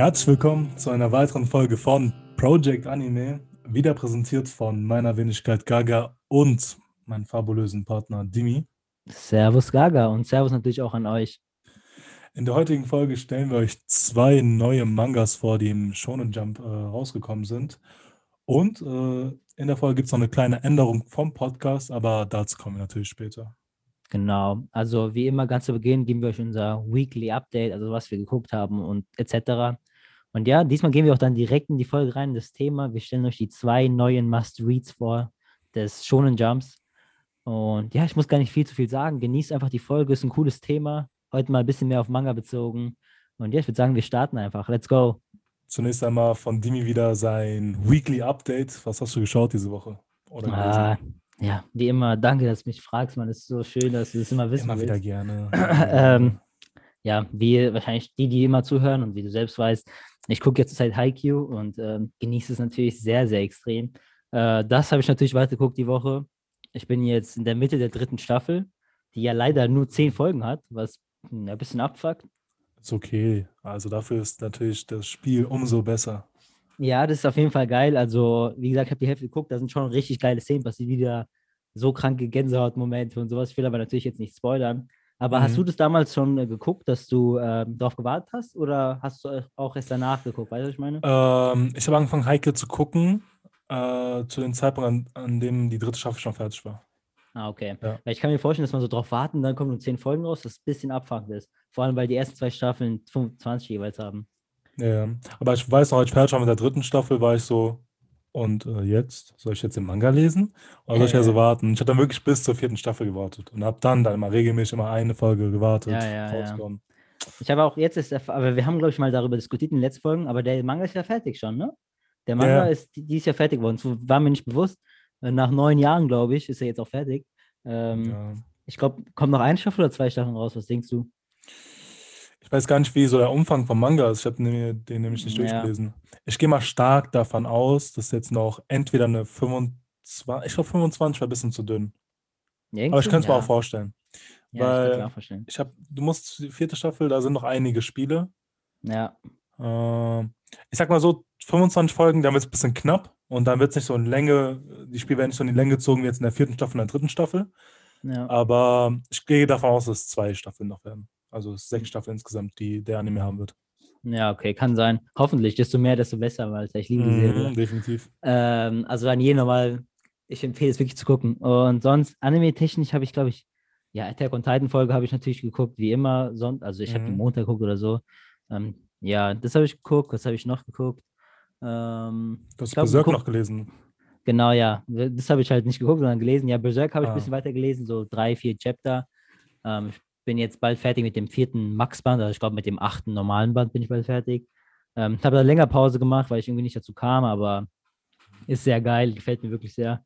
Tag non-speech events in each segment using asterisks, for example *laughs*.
Herzlich willkommen zu einer weiteren Folge von Project Anime, wieder präsentiert von meiner Wenigkeit Gaga und meinem fabulösen Partner Dimi. Servus Gaga und Servus natürlich auch an euch. In der heutigen Folge stellen wir euch zwei neue Mangas vor, die im Shonen Jump äh, rausgekommen sind. Und äh, in der Folge gibt es noch eine kleine Änderung vom Podcast, aber dazu kommen wir natürlich später. Genau, also wie immer ganz zu Beginn geben wir euch unser Weekly Update, also was wir geguckt haben und etc. Und ja, diesmal gehen wir auch dann direkt in die Folge rein, das Thema. Wir stellen euch die zwei neuen Must-Reads vor des Shonen Jumps. Und ja, ich muss gar nicht viel zu viel sagen. Genießt einfach die Folge, ist ein cooles Thema. Heute mal ein bisschen mehr auf Manga bezogen. Und ja, ich würde sagen, wir starten einfach. Let's go. Zunächst einmal von Dimi wieder sein Weekly Update. Was hast du geschaut diese Woche? Oder ah, ja, wie immer, danke, dass du mich fragst, man. Es ist so schön, dass du das immer wissen Immer willst. *clears throat* wieder gerne. ähm, ja, wie wahrscheinlich die, die immer zuhören und wie du selbst weißt, ich gucke jetzt seit Haikyuu und ähm, genieße es natürlich sehr, sehr extrem. Äh, das habe ich natürlich weitergeguckt die Woche. Ich bin jetzt in der Mitte der dritten Staffel, die ja leider nur zehn Folgen hat, was hm, ein bisschen abfuckt. Ist okay. Also dafür ist natürlich das Spiel umso besser. Ja, das ist auf jeden Fall geil. Also, wie gesagt, ich habe die Hälfte geguckt, da sind schon richtig geile Szenen passiert, wieder so kranke Gänsehautmomente und sowas. Ich will aber natürlich jetzt nicht spoilern. Aber mhm. hast du das damals schon äh, geguckt, dass du äh, darauf gewartet hast oder hast du auch erst danach geguckt? Weißt du, was ich meine? Ähm, ich habe angefangen, Heike zu gucken, äh, zu dem Zeitpunkt, an, an, dem die dritte Staffel schon fertig war. Ah, okay. Ja. Weil ich kann mir vorstellen, dass man so drauf warten, dann kommen nur zehn Folgen raus, das ein bisschen abfuckend ist. Vor allem, weil die ersten zwei Staffeln 25 jeweils haben. Ja, aber ich weiß noch, als ich fertig war mit der dritten Staffel, war ich so, und äh, jetzt? Soll ich jetzt den Manga lesen? Oder soll ich ja so warten? Ich habe dann wirklich bis zur vierten Staffel gewartet und habe dann dann immer regelmäßig immer eine Folge gewartet. Ja, ja, ja. Ich habe auch jetzt, ist der, aber wir haben, glaube ich, mal darüber diskutiert in den letzten Folgen, aber der Manga ist ja fertig schon, ne? Der Manga ist dieses Jahr fertig geworden. Das war mir nicht bewusst. Äh, nach neun Jahren, glaube ich, ist er jetzt auch fertig. Ähm. Ich glaube, kommt noch eine Staffel oder zwei Staffeln raus? Was denkst du? Ich weiß gar nicht, wie so der Umfang vom Manga ist. Ich habe den nämlich nicht ja. durchgelesen. Ich gehe mal stark davon aus, dass jetzt noch entweder eine 25, ich glaube 25 war ein bisschen zu dünn. Irgendwie? Aber ich könnte es ja. mir auch vorstellen. Ja, weil ich, auch vorstellen. ich habe, du musst die vierte Staffel, da sind noch einige Spiele. Ja. Äh, ich sag mal so, 25 Folgen, dann wird es ein bisschen knapp und dann wird es nicht so in Länge, die Spiele werden nicht so in die Länge gezogen wie jetzt in der vierten Staffel und der dritten Staffel. Ja. Aber ich gehe davon aus, dass es zwei Staffeln noch werden. Also sechs Staffeln insgesamt, die der Anime haben wird. Ja, okay, kann sein. Hoffentlich, desto mehr, desto besser, weil ich liebe die mhm, Serie. Definitiv. Ähm, also an jeden nochmal, ich empfehle es wirklich zu gucken. Und sonst, anime-technisch habe ich, glaube ich, ja, Attack on Titan-Folge habe ich natürlich geguckt, wie immer. Also ich mhm. habe die Montag geguckt oder so. Ähm, ja, das habe ich geguckt. Was habe ich noch geguckt? Ähm, du hast Berserk noch gelesen. Genau, ja. Das habe ich halt nicht geguckt, sondern gelesen. Ja, Berserk habe ich ah. ein bisschen weiter gelesen, so drei, vier Chapter. Ähm, ich bin jetzt bald fertig mit dem vierten Max-Band, also ich glaube mit dem achten normalen Band bin ich bald fertig. Ähm, ich habe da länger Pause gemacht, weil ich irgendwie nicht dazu kam, aber ist sehr geil, gefällt mir wirklich sehr.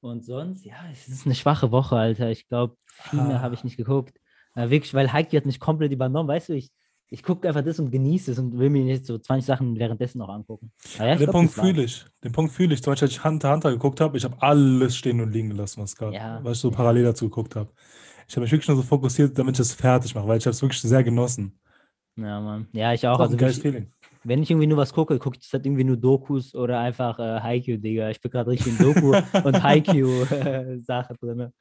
Und sonst, ja, es ist eine schwache Woche, Alter. Ich glaube, viel mehr ah. habe ich nicht geguckt. Äh, wirklich, weil Heike hat nicht komplett übernommen, weißt du, ich, ich gucke einfach das und genieße es und will mir nicht so 20 Sachen währenddessen noch angucken. Ja, den, Punkt fühle ich. Den Punkt fühle ich. Zum Beispiel, als ich Hunter Hunter geguckt habe, ich habe alles stehen und liegen gelassen, was gab, ja, weil ich so ja. parallel dazu geguckt habe. Ich habe mich wirklich nur so fokussiert, damit ich es fertig mache, weil ich habe es wirklich sehr genossen. Ja, Mann. Ja, ich auch. Das ist also, ein geiles Feeling. Wenn ich irgendwie nur was gucke, gucke ich halt irgendwie nur Dokus oder einfach äh, Haikyuu, Digga. Ich bin gerade richtig in Doku *laughs* und Haikyuu-Sache drin.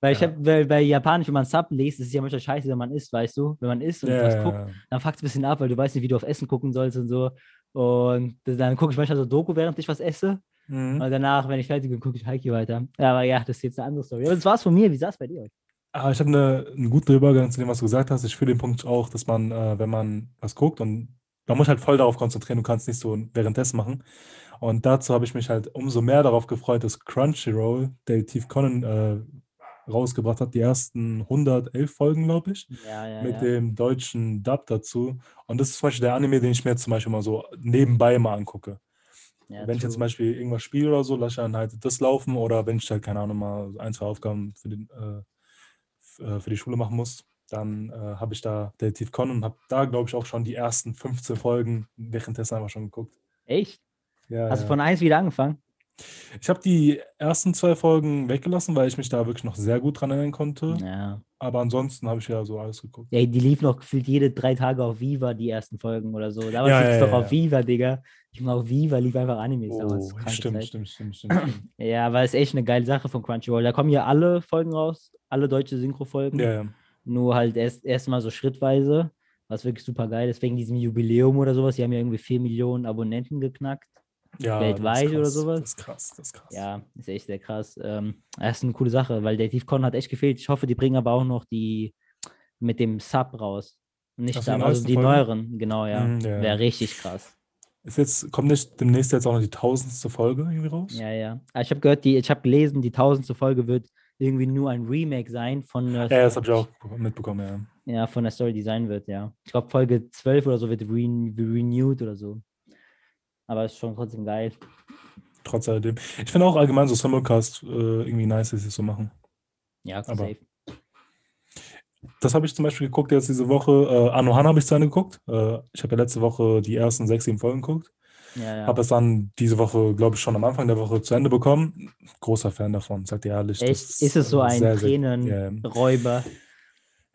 Weil ja. ich habe, bei, bei Japanisch, wenn man Sub liest, ist es ja manchmal scheiße, wenn man isst, weißt du? Wenn man isst und ja, was guckt, dann fuckt es ein bisschen ab, weil du weißt nicht, wie du auf Essen gucken sollst und so. Und dann gucke ich manchmal so Doku, während ich was esse. Mhm. Und danach, wenn ich fertig bin, gucke ich Haikyuu weiter. Aber ja, das ist jetzt eine andere Story. Aber das war's von mir. Wie sah es bei dir? Aber ich habe eine, einen guten Übergang zu dem, was du gesagt hast. Ich fühle den Punkt auch, dass man, äh, wenn man was guckt und man muss halt voll darauf konzentrieren, du kannst nicht so währenddessen machen. Und dazu habe ich mich halt umso mehr darauf gefreut, dass Crunchyroll, Dave Conan, äh, rausgebracht hat, die ersten 111 Folgen, glaube ich, ja, ja, mit ja. dem deutschen Dub dazu. Und das ist zum Beispiel der Anime, den ich mir zum Beispiel mal so nebenbei mal angucke. wenn true. ich jetzt zum Beispiel irgendwas spiele oder so, lasse ich dann halt das laufen oder wenn ich halt, keine Ahnung, mal ein, zwei Aufgaben für den äh, für die Schule machen muss, dann äh, habe ich da Detektiv Con und habe da, glaube ich, auch schon die ersten 15 Folgen währenddessen einfach schon geguckt. Echt? Ja, Hast ja. du von eins wieder angefangen? Ich habe die ersten zwei Folgen weggelassen, weil ich mich da wirklich noch sehr gut dran erinnern konnte. Ja. Aber ansonsten habe ich ja so alles geguckt. Ja, die lief noch gefühlt jede drei Tage auf Viva, die ersten Folgen oder so. Damals Ja, lief es ja, doch ja, auf. Viva, Digga. Ich meine, auf Viva lief einfach Animes damals. Oh, Kranke stimmt, stimmt, stimmt, stimmt, stimmt. *clears throat* Ja, aber ist echt eine geile Sache von Crunchyroll. Da kommen ja alle Folgen raus, alle deutsche Synchro-Folgen. Ja, ja. Nur halt erst erstmal so schrittweise, was wirklich super geil ist. Wegen diesem Jubiläum oder sowas. Die haben ja irgendwie 4 Millionen Abonnenten geknackt. Ja Weltweit ist oder krass, sowas? Das ist krass, das ist krass. Ja, ist echt sehr krass. Ähm, das ist eine coole Sache, weil der Tiefcon hat echt gefehlt. Ich hoffe, die bringen aber auch noch die mit dem Sub raus. Nicht die da, also die Folgen? neueren, genau, ja. Mhm, ja. Wäre richtig krass. Ist jetzt, kommt nicht demnächst jetzt auch noch die tausendste Folge irgendwie raus? Ja, ja. Aber ich habe gehört, die, ich habe gelesen, die tausendste Folge wird irgendwie nur ein Remake sein von der, Ja, das habe ich auch mitbekommen, ja. ja, von der Story Design wird, ja. Ich glaube, Folge 12 oder so wird re renewed oder so. Aber ist schon trotzdem geil. Trotz alledem. Ich finde auch allgemein so Simulcast äh, irgendwie nice, dass sie es so machen. Ja, Aber- safe. Das habe ich zum Beispiel geguckt jetzt diese Woche. Äh, Anohana habe ich zu Ende geguckt. Äh, ich habe ja letzte Woche die ersten sechs, sieben Folgen geguckt. Ja, ja. Habe es dann diese Woche, glaube ich, schon am Anfang der Woche zu Ende bekommen. Großer Fan davon, sagt ihr ehrlich. Echt? Ist es so ein sehr, sehr- Tränenräuber?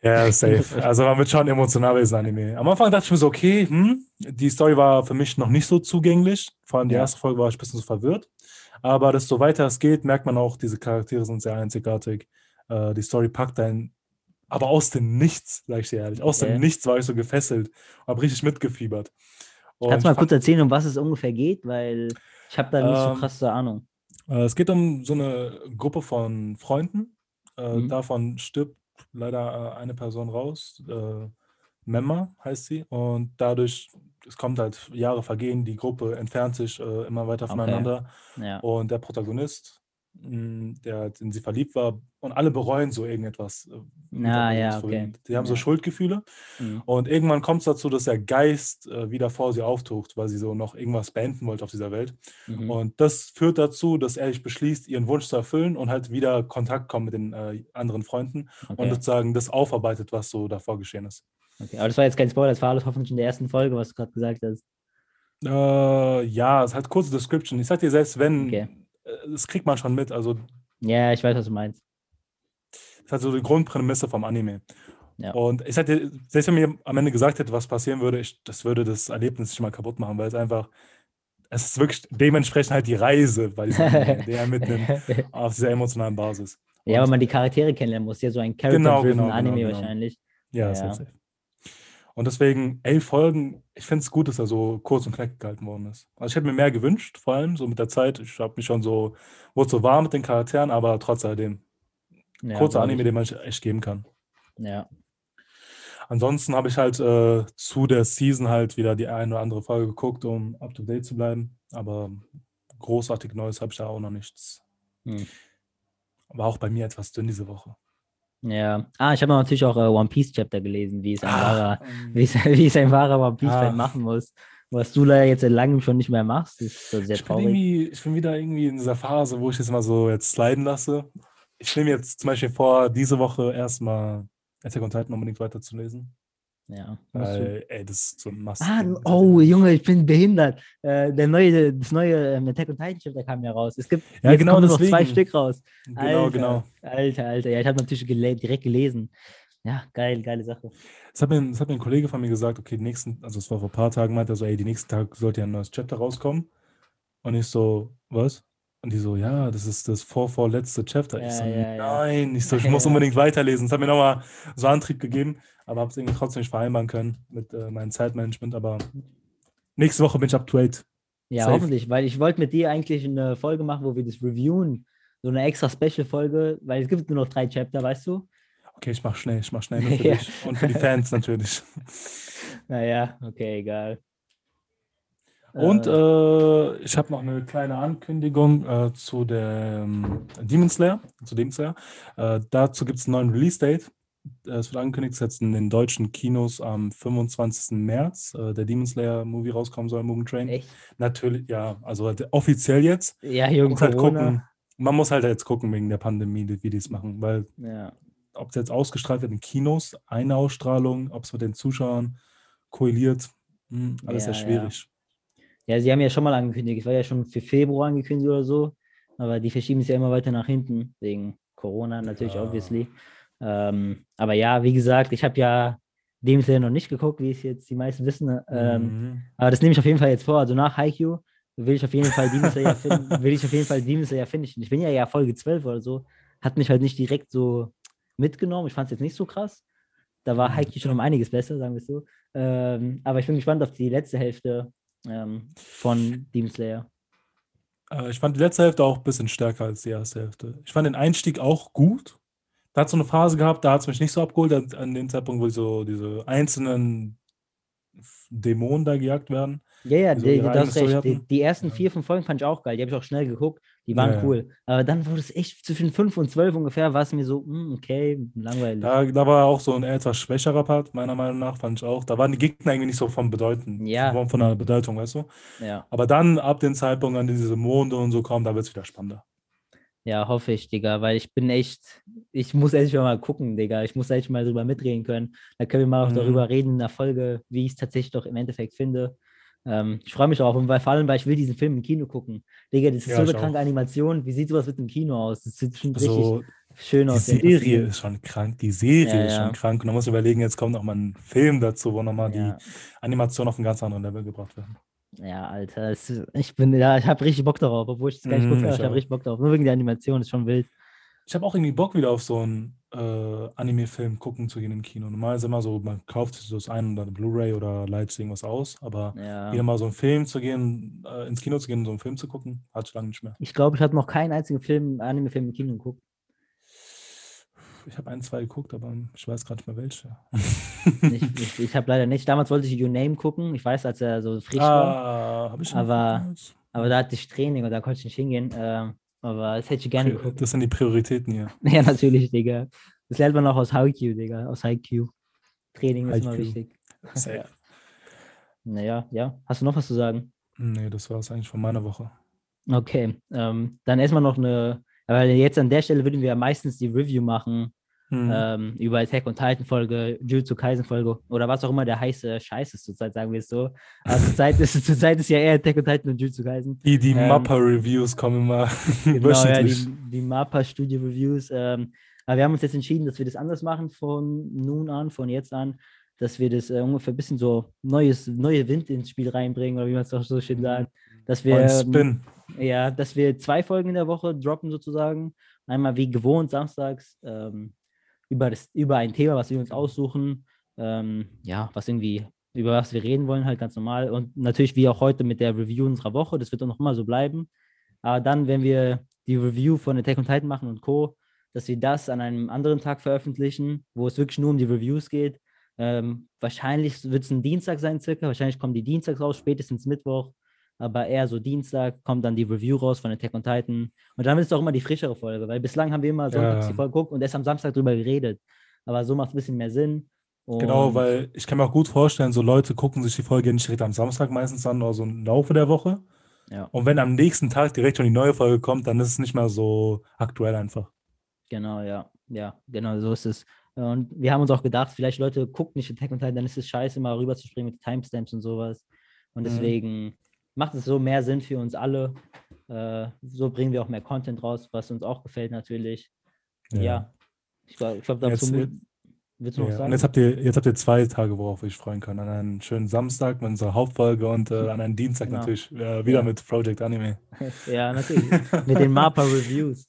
Ja, ja, safe. Also man wird schon emotional bei diesem Anime. Am Anfang dachte ich mir so, okay, hm, die Story war für mich noch nicht so zugänglich. Vor allem die Ja. erste Folge war ich ein bisschen so verwirrt. Aber desto weiter es geht, merkt man auch, diese Charaktere sind sehr einzigartig. Äh, die Story packt einen, aber aus dem Nichts, sag ich dir ehrlich. Aus dem Nichts war ich so gefesselt und habe richtig mitgefiebert. Und Kannst du mal kurz erzählen, um was es ungefähr geht? Weil ich habe da nicht so Ähm, krasse Ahnung. Äh, es geht um so eine Gruppe von Freunden. Äh, Mhm. Davon stirbt leider äh, eine Person raus. Äh, Memma heißt sie. Und dadurch, es kommt halt Jahre vergehen, die Gruppe entfernt sich äh, immer weiter Okay. voneinander. Ja. Und der Protagonist, der in sie verliebt war, und alle bereuen so irgendetwas. äh, Ah, der ja, okay. Die haben so Ja. Schuldgefühle. Mhm. Und irgendwann kommt es dazu, dass der Geist äh, wieder vor sie auftaucht, weil sie so noch irgendwas beenden wollte auf dieser Welt. Mhm. Und das führt dazu, dass er sich beschließt, ihren Wunsch zu erfüllen und halt wieder Kontakt kommt mit den äh, anderen Freunden und Okay. sozusagen das aufarbeitet, was so davor geschehen ist. okay. Aber das war jetzt kein Spoiler, das war alles hoffentlich in der ersten Folge, was du gerade gesagt hast. Äh, ja, es hat kurze Description. Ich sag dir, selbst wenn, Okay. Äh, das kriegt man schon mit. Also, Ja, ich weiß, was du meinst. das ist halt so die Grundprämisse vom Anime. Ja. Und ich dir, selbst wenn mir am Ende gesagt hätte, was passieren würde, ich, das würde das Erlebnis nicht mal kaputt machen, weil es einfach, es ist wirklich dementsprechend halt die Reise Anime, *laughs* der er mitnimmt auf dieser emotionalen Basis. ja, Und- weil man die Charaktere kennenlernen muss. Ja, so ein Genau, Character-driven genau, Anime genau, genau. wahrscheinlich. Ja, Ja. safe, safe. Und deswegen elf Folgen, ich finde es gut, dass er so kurz und knackig gehalten worden ist. Also ich hätte mir mehr gewünscht, vor allem so mit der Zeit. Ich habe mich schon so, wurde so warm mit den Charakteren, aber trotz alledem. Ja, kurzer Anime, ich. den man echt geben kann. Ja. Ansonsten habe ich halt äh, zu der Season halt wieder die eine oder andere Folge geguckt, um up to date zu bleiben. Aber großartig Neues habe ich da auch noch nichts. Hm. War auch bei mir etwas dünn diese Woche. Ja. Ah, ich habe natürlich auch äh, One Piece Chapter gelesen, wie es ein wahrer, *laughs* ähm, wie es, wie es ein wahrer One Piece Fan machen muss. Was du leider jetzt seit langem schon nicht mehr machst, ist so sehr Ich bin, traurig. irgendwie, ich bin wieder irgendwie in dieser Phase, wo ich das mal so jetzt sliden lasse. Ich nehme jetzt zum Beispiel vor, diese Woche erstmal Attack on Titan unbedingt weiterzulesen. Ja. Weil, ey, das ist so ein Must. Ah, oh Junge, ich bin behindert. Äh, der neue, das neue ähm, Attack on Titan Chapter kam ja raus. Es gibt Ja, jetzt genau noch zwei. Stück raus. Genau, Alter, genau. Alter, Alter. Ja, ich habe natürlich gele direkt gelesen. Ja, geil, geile Sache. Das hat, mir, das hat mir ein Kollege von mir gesagt, okay, nächsten, also es war vor ein paar Tagen, meinte er so, ey, die nächsten Tag sollte ja ein neues Chapter rauskommen. Und ich so, was? Und die so, ja, das ist das vorvorletzte Chapter. Ja, ich so, ja, ja. nein, ich so, *laughs* ich Ja, muss ja. unbedingt weiterlesen. Das hat mir nochmal so Antrieb gegeben, aber habe es irgendwie trotzdem nicht vereinbaren können mit äh, meinem Zeitmanagement. Aber nächste Woche bin ich up to date. Ja, Safe. hoffentlich, weil ich wollte mit dir eigentlich eine Folge machen, wo wir das reviewen. So eine extra Special-Folge, weil es gibt nur noch drei Chapter, weißt du? Okay, ich mach schnell, ich mach schnell nur für *laughs* Ja. dich und für die Fans natürlich. *laughs* Naja, okay, egal. Und Äh, äh, ich habe noch eine kleine Ankündigung äh, zu der ähm, Demon Slayer. Zu Demon Slayer. Äh, dazu gibt es einen neuen Release-Date. Äh, Es wird angekündigt, dass jetzt in den deutschen Kinos am 25. März äh, der Demon Slayer-Movie rauskommen soll, Mugen Train. echt? Natürlich, ja, also halt offiziell jetzt. Ja, Man Jürgen muss halt gucken. Man muss halt jetzt gucken wegen der Pandemie, wie die es machen, weil Ja. ob es jetzt ausgestrahlt wird in Kinos, eine Ausstrahlung, ob es mit den Zuschauern koaliert, hm, alles Ja, sehr schwierig. Ja, sie haben ja schon mal angekündigt. Es war ja schon für Februar angekündigt oder so. Aber die verschieben es ja immer weiter nach hinten, wegen Corona natürlich, ja. obviously. Ähm, aber ja, wie gesagt, ich habe ja dem Sinne noch nicht geguckt, wie es jetzt die meisten wissen. Ähm, mhm. Aber das nehme ich auf jeden Fall jetzt vor. Also nach Haikyuu will ich auf jeden Fall Demon Slayer finden, *laughs* will ich auf jeden Fall Demon Slayer finishen. Ich bin ja ja Folge 12 oder so. Hat mich halt nicht direkt so mitgenommen. Ich fand es jetzt nicht so krass. Da war mhm. Haikyuu schon um einiges besser, sagen wir es so. Ähm, aber ich bin gespannt auf die letzte Hälfte ähm, von Demon Slayer. Äh, ich fand die letzte Hälfte auch ein bisschen stärker als die erste Hälfte. Ich fand den Einstieg auch gut. Da hat so eine Phase gehabt, da hat es mich nicht so abgeholt, an dem Zeitpunkt, wo so diese einzelnen Dämonen da gejagt werden. Ja, ja, die, du hast recht. Die, die, ersten vier, fünf Folgen fand ich auch geil. Die habe ich auch schnell geguckt. Die waren ja, cool. Aber dann wurde es echt zwischen fünf und zwölf ungefähr, war es mir so, mh, hm, okay, langweilig. Da, da war auch so ein etwas schwächerer Part, meiner Meinung nach, fand ich auch. Da waren die Gegner irgendwie nicht so von Bedeuten. Ja. Von, von der Bedeutung, weißt du? Ja. Aber dann, ab dem Zeitpunkt, an diese Monde und so kommen, da wird es wieder spannender. Ja, hoffe ich, Digga, weil ich bin echt, ich muss echt mal gucken, Digga. Ich muss echt mal drüber mitreden können. Da können wir mal auch mhm. darüber reden in der Folge, wie ich es tatsächlich doch im Endeffekt finde. Ähm, ich freue mich darauf, und weil, vor allem, weil ich will diesen Film im Kino gucken. Digga, das ist ja, so eine kranke Animation. Wie sieht sowas mit dem Kino aus? Das sieht schon also, richtig schön aus. Die Serie ist schon krank. Die Serie ja, ist schon krank. Und man muss überlegen, jetzt kommt noch mal ein Film dazu, wo nochmal die Animation auf ein ganz anderes Level gebracht wird. Ja, Alter, es, ich bin, ja, ich habe richtig Bock darauf, obwohl ich es gar nicht mm, gucke, ich, ich habe richtig Bock darauf. Nur wegen der Animation, ist schon wild. Ich habe auch irgendwie Bock wieder auf so einen äh, Anime-Film gucken zu gehen im Kino. Normal ist immer so, man kauft sich so das ein oder Blu-ray oder sich irgendwas aus, aber ja. wieder mal so einen Film zu gehen, äh, ins Kino zu gehen, so einen Film zu gucken, hat schon lange nicht mehr. Ich glaube, ich habe noch keinen einzigen Film, Anime-Film im Kino geguckt. Ich habe ein, zwei geguckt, aber ich weiß gerade nicht mehr welche. *laughs* ich ich, ich habe leider nicht. Damals wollte ich Your Name gucken. Ich weiß, als er so frisch ah, war. Ich aber, aber da hatte ich Training und da konnte ich nicht hingehen. Ähm, aber das hätte ich gerne. Das sind die Prioritäten hier. *laughs* ja, natürlich, Digga. Das lernt man auch aus Haikyuu, Digga. Aus Haikyuu. Training ist immer wichtig. *laughs* Sehr. naja, ja. Hast du noch was zu sagen? Nee, das war es eigentlich von meiner Woche. Okay. Ähm, dann erstmal noch eine. Weil jetzt an der Stelle würden wir ja meistens die Review machen Mhm. Ähm, über Attack und Titan Folge, Jujutsu Kaisen Folge oder was auch immer der heiße Scheiß ist zurzeit, sagen wir es so. Also *laughs* zurzeit ist, zurzeit ist ja eher Attack und Titan und Jujutsu Kaisen. Die, die ähm, Mappa-Reviews kommen immer *laughs* Genau, ja, die, die Mappa-Studio-Reviews. Ähm, aber wir haben uns jetzt entschieden, dass wir das anders machen von nun an, von jetzt an, dass wir das äh, ungefähr ein bisschen so neues, neue Wind ins Spiel reinbringen, oder wie man es auch so schön sagt. Dass wir, Spin. Ja, dass wir zwei Folgen in der Woche droppen sozusagen. Einmal wie gewohnt samstags, ähm, über, das, über ein Thema, was wir uns aussuchen, ähm, ja, was irgendwie, über was wir reden wollen, halt ganz normal. Und natürlich wie auch heute mit der Review unserer Woche, das wird auch noch immer so bleiben. Aber dann, wenn wir die Review von Attack on Titan machen und Co., dass wir das an einem anderen Tag veröffentlichen, wo es wirklich nur um die Reviews geht. Ähm, wahrscheinlich wird es ein Dienstag sein, circa. Wahrscheinlich kommen die Dienstags raus, spätestens Mittwoch aber eher so Dienstag kommt dann die Review raus von Attack on Titan. Und dann ist es auch immer die frischere Folge, weil bislang haben wir immer sonntags ja. die Folge geguckt und erst am Samstag drüber geredet. Aber so macht es ein bisschen mehr Sinn. Und genau, weil ich kann mir auch gut vorstellen, so Leute gucken sich die Folge nicht direkt am Samstag meistens an oder so im Laufe der Woche. Ja. Und wenn am nächsten Tag direkt schon die neue Folge kommt, dann ist es nicht mehr so aktuell einfach. Genau, ja. Ja, genau, so ist es. Und wir haben uns auch gedacht, vielleicht Leute gucken nicht Attack on Titan, dann ist es scheiße, mal rüber zu springen mit Timestamps und sowas. Und mhm. deswegen mhm macht es so mehr Sinn für uns alle. Äh, so bringen wir auch mehr Content raus, was uns auch gefällt natürlich. Ja, ja. ich glaube, glaub, dazu jetzt, willst du noch ja. sagen? Und jetzt habt, ihr, jetzt habt ihr zwei Tage, worauf euch freuen könnt. An einen schönen Samstag mit unserer Hauptfolge und äh, an einen Dienstag genau. natürlich äh, wieder ja. mit Project Anime. *laughs* ja, natürlich. mit den MAPA Reviews.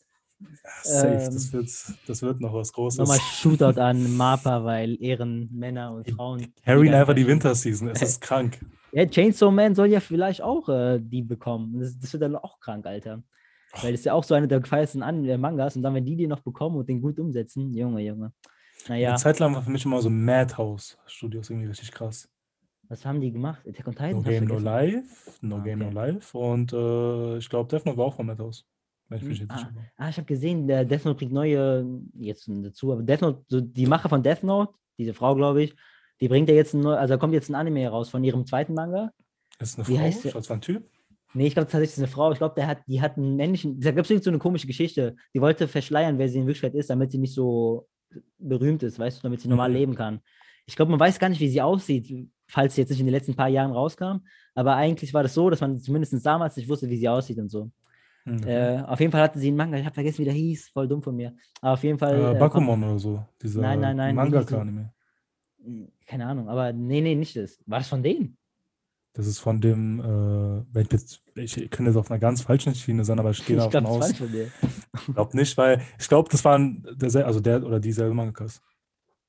safe, ähm, das, wird, das wird noch was Großes. Nochmal Shootout an MAPA, weil Ehren Männer und Frauen. Harry einfach die Winterseason, es ist *laughs* krank. Ja, Chainsaw Man soll ja vielleicht auch äh, die bekommen. Das, das, wird dann auch krank, Alter. Weil das ist ja auch so eine der gefeiersten An äh, Mangas und dann, wenn die die noch bekommen und den gut umsetzen, Junge, Junge. Naja. Eine Zeit lang war für mich immer so Madhouse-Studios irgendwie richtig krass. Was haben die gemacht? Attack on Titan? No Game, No Life. No ah, Game, okay. No Life. Und äh, ich glaube, Death Note war auch von Madhouse. Ich hm, ah, ah, ich habe gesehen, der Death Note kriegt neue, jetzt dazu, aber Death Note, so die Macher von Death Note, diese Frau, glaube ich, die bringt ja jetzt ein, also da kommt jetzt ein Anime heraus von ihrem zweiten Manga. Ist eine Wie Frau? Heißt das war ein Typ? Nee, ich glaube tatsächlich ist eine Frau. Ich glaube, der hat, die hat einen männlichen, da gibt es so eine komische Geschichte. Die wollte verschleiern, wer sie in Wirklichkeit ist, damit sie nicht so berühmt ist, weißt du, damit sie normal mhm. leben kann. Ich glaube, man weiß gar nicht, wie sie aussieht. falls sie jetzt nicht in den letzten paar Jahren rauskam. Aber eigentlich war das so, dass man zumindest damals nicht wusste, wie sie aussieht und so. Mhm. Äh, auf jeden Fall hatte sie einen Manga, ich habe vergessen, wie der hieß, voll dumm von mir. Aber auf jeden Fall. Äh, äh Bakumon oder so, dieser nein, nein, nein, Manga-Anime. Keine Ahnung, aber nee, nee, nicht das. War das von denen? Das ist von dem, äh, ich jetzt, ich kann jetzt auf einer ganz falschen Schiene sein, aber ich gehe *laughs* davon aus. Ich glaube nicht, weil ich glaube, das waren der, also der oder dieselbe Mangakas.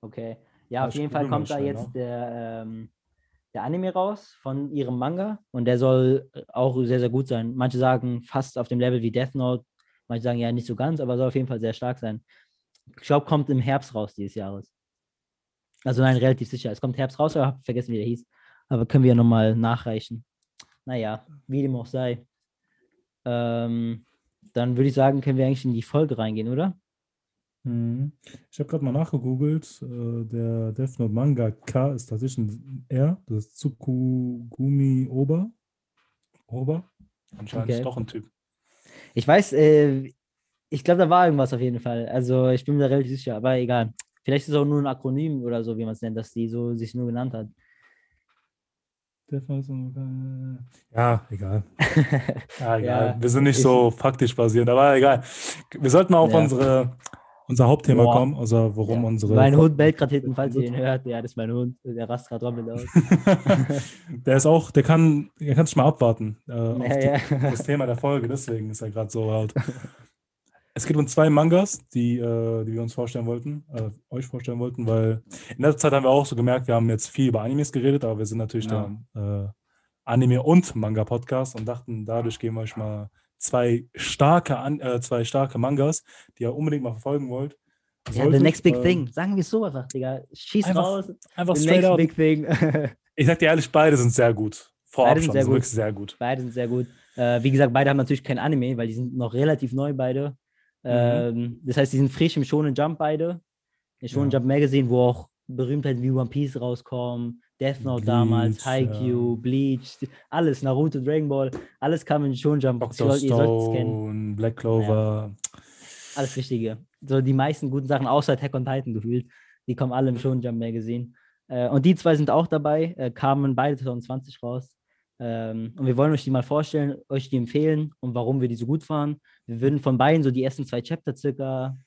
Okay. Ja, auf jeden Fall kommt da jetzt noch. der, ähm, der Anime raus von ihrem Manga und der soll auch sehr, sehr gut sein. Manche sagen fast auf dem Level wie Death Note, manche sagen ja nicht so ganz, aber soll auf jeden Fall sehr stark sein. Ich glaube, kommt im Herbst raus dieses Jahres. Also nein, relativ sicher. Es kommt Herbst raus, aber ich habe vergessen, wie der hieß. Aber können wir ja nochmal nachreichen. Naja, wie dem auch sei. Ähm, dann würde ich sagen, können wir eigentlich in die Folge reingehen, oder? Mhm. Ich habe gerade mal nachgegoogelt. Äh, der Death Note Manga K ist tatsächlich ein R. Das ist Tsukugumi Oba. Oba? Anscheinend okay. ist doch ein Typ. Ich weiß, äh, ich glaube, da war irgendwas auf jeden Fall. Also ich bin mir da relativ sicher, aber egal. Vielleicht ist es auch nur ein Akronym oder so, wie man es nennt, dass die so sich nur genannt hat. Ja, egal. *laughs* Ja, egal. Ja, wir sind nicht so faktisch basierend, aber egal. Wir sollten mal auf ja. unsere unser Hauptthema Boah. kommen, also worum ja. unsere. Mein Hund bellt gerade hinten, falls ihr *laughs* ihn hört. Ja, das ist mein Hund. Der rast gerade mit aus. *laughs* der ist auch, der kann, der kann sich mal abwarten äh, auf ja, die, das Thema der Folge, deswegen ist er gerade so laut. Es geht um zwei Mangas, die, äh, die wir uns vorstellen wollten, äh, euch vorstellen wollten, weil in der Zeit haben wir auch so gemerkt, wir haben jetzt viel über Animes geredet, aber wir sind natürlich ja. der äh, Anime- und Manga-Podcast und dachten, dadurch geben wir euch mal zwei starke, äh, zwei starke Mangas, die ihr unbedingt mal verfolgen wollt. Ja, the next big äh, thing. Sagen wir es so einfach, Digga. Schieß einfach, raus. Einfach the straight next out. big thing. *laughs* ich sag dir ehrlich, beide sind sehr gut. Vorab beide sind schon, sehr, gut. wirklich sehr gut. Beide sind sehr gut. Äh, wie gesagt, beide haben natürlich kein Anime, weil die sind noch relativ neu beide. Mhm. Ähm, das heißt, die sind frisch im Shonen Jump beide. Im Shonen ja. Jump Magazine, wo auch Berühmtheiten wie One Piece rauskommen, Death Note Bleach, damals, Haikyuu, ja. Bleach, alles, Naruto, Dragon Ball, alles kam in Shonen Jump. Dr. Stone, Black Clover. Ja. Alles Wichtige. So die meisten guten Sachen, außer Attack on Titan gefühlt, die kommen alle im Shonen Jump Magazine. Äh, und die zwei sind auch dabei, äh, kamen beide 2020 raus. Ähm, und wir wollen euch die mal vorstellen, euch die empfehlen und warum wir die so gut fahren. Wir würden von beiden so die ersten zwei Chapter circa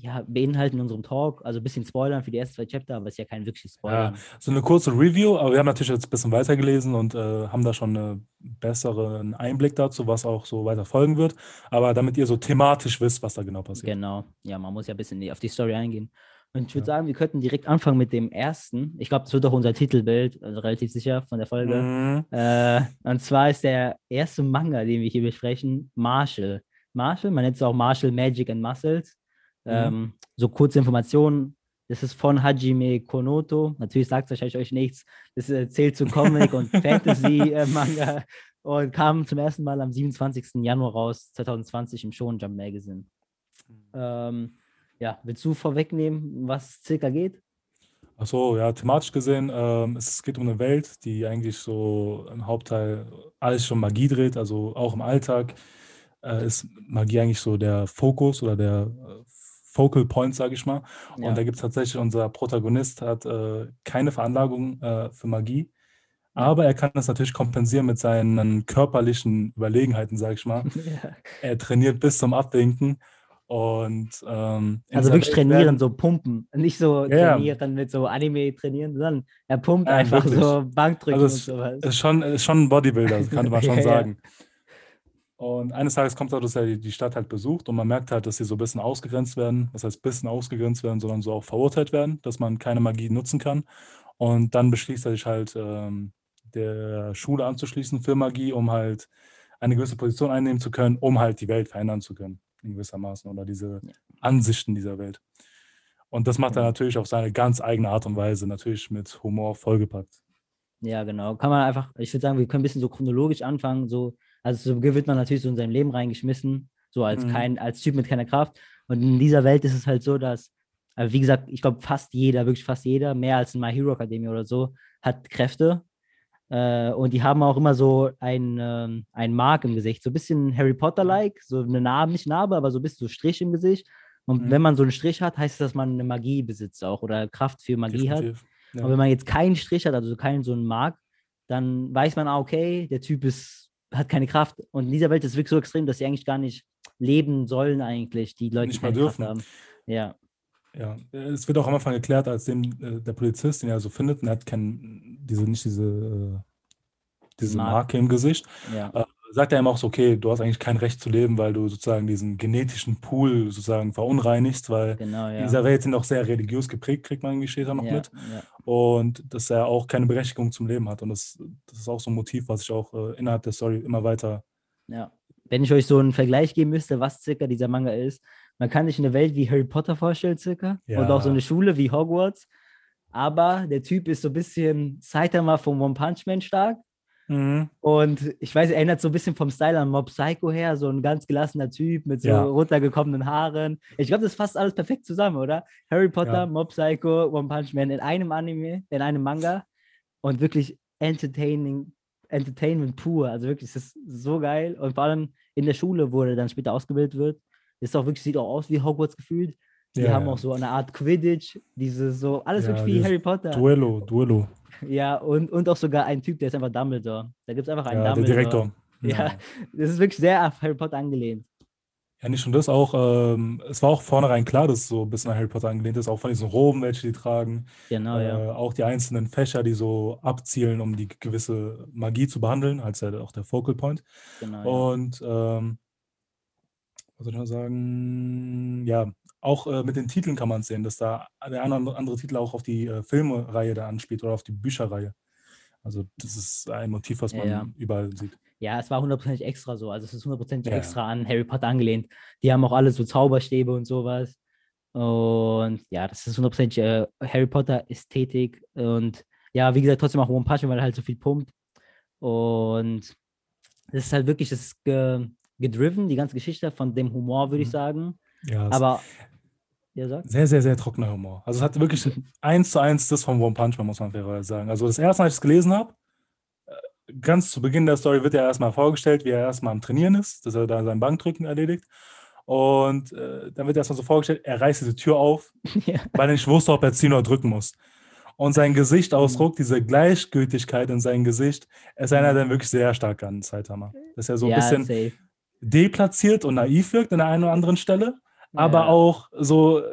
ja, beinhalten in unserem Talk. Also ein bisschen Spoilern für die ersten zwei Chapter, aber es ist ja kein wirkliches Spoiler. Ja, so eine kurze Review, aber wir haben natürlich jetzt ein bisschen weitergelesen und äh, haben da schon einen besseren Einblick dazu, was auch so weiter folgen wird. Aber damit ihr so thematisch wisst, was da genau passiert. Genau, ja, man muss ja ein bisschen auf die Story eingehen. Und ich würde ja. sagen, wir könnten direkt anfangen mit dem ersten. Ich glaube, das wird auch unser Titelbild, also relativ sicher von der Folge. Mhm. Äh, und zwar ist der erste Manga, den wir hier besprechen, Marshall. Marshall, man nennt es auch Marshall Magic and Muscles. Mhm. Ähm, so kurze Informationen. Das ist von Hajime Konoto. Natürlich sagt es wahrscheinlich euch nichts. Das zählt zu Comic und *laughs* Fantasy-Manga äh, und kam zum ersten Mal am 27. Januar raus, 2020 im Shonen Jump Magazine. Mhm. Ähm, ja, willst du vorwegnehmen, was es circa geht? Achso, ja, thematisch gesehen, ähm, es geht um eine Welt, die eigentlich so im Hauptteil alles schon Magie dreht, also auch im Alltag äh, ist Magie eigentlich so der Fokus oder der äh, Focal Point, sage ich mal. Ja. Und da gibt es tatsächlich, unser Protagonist hat äh, keine Veranlagung äh, für Magie, aber er kann das natürlich kompensieren mit seinen körperlichen Überlegenheiten, sage ich mal. *laughs* Ja. Er trainiert bis zum Abwinken und ähm, also wirklich trainieren, werden, so pumpen. Nicht so ja, trainieren mit so Anime trainieren, sondern er pumpt ja, einfach wirklich. so Bankdrücken also es, und sowas. Ist schon, ist schon ein Bodybuilder, kann man *laughs* schon sagen. Und eines Tages kommt er, dass er die Stadt halt besucht und man merkt halt, dass sie so ein bisschen ausgegrenzt werden. Das heißt, ein bisschen ausgegrenzt werden, sondern so auch verurteilt werden, dass man keine Magie nutzen kann. Und dann beschließt er sich halt, ähm, der Schule anzuschließen für Magie, um halt eine gewisse Position einnehmen zu können, um halt die Welt verändern zu können in gewissermaßen oder diese Ansichten dieser Welt. Und das macht er natürlich auf seine ganz eigene Art und Weise, natürlich mit Humor vollgepackt. Ja, genau. Kann man einfach, ich würde sagen, wir können ein bisschen so chronologisch anfangen. So, also so wird man natürlich so in sein Leben reingeschmissen, so als mhm. kein, als Typ mit keiner Kraft. Und in dieser Welt ist es halt so, dass, also wie gesagt, ich glaube, fast jeder, wirklich fast jeder, mehr als in My Hero Academy oder so, hat Kräfte. Äh, und die haben auch immer so ein, ähm, ein Mark im Gesicht, so ein bisschen Harry Potter-like, so eine Narbe, nicht Narbe, aber so ein bisschen so Strich im Gesicht. Und mhm. wenn man so einen Strich hat, heißt das, dass man eine Magie besitzt auch oder Kraft für Magie Definitiv. hat. Ja. Und wenn man jetzt keinen Strich hat, also keinen so einen Mark, dann weiß man, ah, okay, der Typ ist, hat keine Kraft. Und in dieser Welt ist es wirklich so extrem, dass sie eigentlich gar nicht leben sollen, eigentlich, die Leute, nicht die keine Kraft haben. Ja. Ja, es wird auch am Anfang erklärt, als dem, äh, der Polizist, den er so findet, und er hat kein, diese, nicht diese, äh, diese Marke. Marke im Gesicht, ja. äh, sagt er ihm auch so, okay, du hast eigentlich kein Recht zu leben, weil du sozusagen diesen genetischen Pool sozusagen verunreinigst, weil genau, ja. dieser Welt sind auch sehr religiös geprägt, kriegt man irgendwie später noch ja, mit. Und dass er auch keine Berechtigung zum Leben hat. Und das, das ist auch so ein Motiv, was ich auch äh, innerhalb der Story immer weiter. Ja. Wenn ich euch so einen Vergleich geben müsste, was circa dieser Manga ist, man kann sich eine Welt wie Harry Potter vorstellen, circa. Und auch so eine Schule wie Hogwarts. Aber der Typ ist so ein bisschen Saitama von One Punch Man stark Mhm. Und ich weiß, erinnert so ein bisschen vom Style an Mob Psycho her, so ein ganz gelassener Typ mit so ja. runtergekommenen Haaren. Ich glaube, das fasst alles perfekt zusammen, oder? Harry Potter, ja. Mob Psycho, One Punch Man in einem Anime, in einem Manga und wirklich entertaining, Entertainment pur. Also wirklich, das ist so geil. Und vor allem in der Schule, wo er dann später ausgebildet wird, ist auch wirklich, sieht auch aus wie Hogwarts gefühlt. Die ja, haben auch so eine Art Quidditch, diese so, alles wirklich wie Harry Potter. Duello, Duello. Ja, und, und auch sogar ein Typ, der ist einfach Dumbledore. Da gibt es einfach einen ja, Dumbledore. Der Direktor. Ja. ja, *laughs* das ist wirklich sehr auf Harry Potter angelehnt. Ja, nicht schon das, auch, ähm, es war auch vornherein klar, dass es so ein bisschen an Harry Potter angelehnt ist, auch von diesen Roben, welche die tragen. Genau, äh, ja. Auch die einzelnen Fächer, die so abzielen, um die gewisse Magie zu behandeln, als ja auch der Focal Point. Genau, Und ähm, was soll ich noch sagen? Ja, auch äh, mit den Titeln kann man sehen, dass da der eine oder andere Titel auch auf die äh, Filmreihe da anspielt oder auf die Bücherreihe. Also das ist ein Motiv, was man ja. überall sieht. Ja, es war hundertprozentig extra so. Also es ist hundertprozentig ja. extra an Harry Potter angelehnt. Die haben auch alle so Zauberstäbe und sowas. Und ja, das ist hundertprozentig äh, Harry Potter Ästhetik. Und ja, wie gesagt, trotzdem auch One Punch, weil er halt so viel pumpt. Und das ist halt wirklich das ge gedriven, die ganze Geschichte von dem Humor, würde ich mhm. sagen. Ja, aber sehr, sehr, sehr trockener Humor. Also es hat wirklich eins zu eins das von One Punch Man, muss man fairerweise sagen. Also das erste Mal, als ich es gelesen habe, äh, ganz zu Beginn der Story wird er erstmal vorgestellt, wie er erstmal am Trainieren ist, dass er da sein Bankdrücken erledigt. Und äh, dann wird erstmal so vorgestellt, er reißt diese Tür auf, *laughs* ja. weil er nicht wusste, ob er ziehen oder drücken muss. Und sein Gesichtsausdruck, mhm. diese Gleichgültigkeit in seinem Gesicht, ist einer, der wirklich sehr stark an Zeithammer. Das ist ja so ein ja, bisschen safe. Deplatziert und naiv wirkt an der einen oder anderen Stelle aber auch so äh,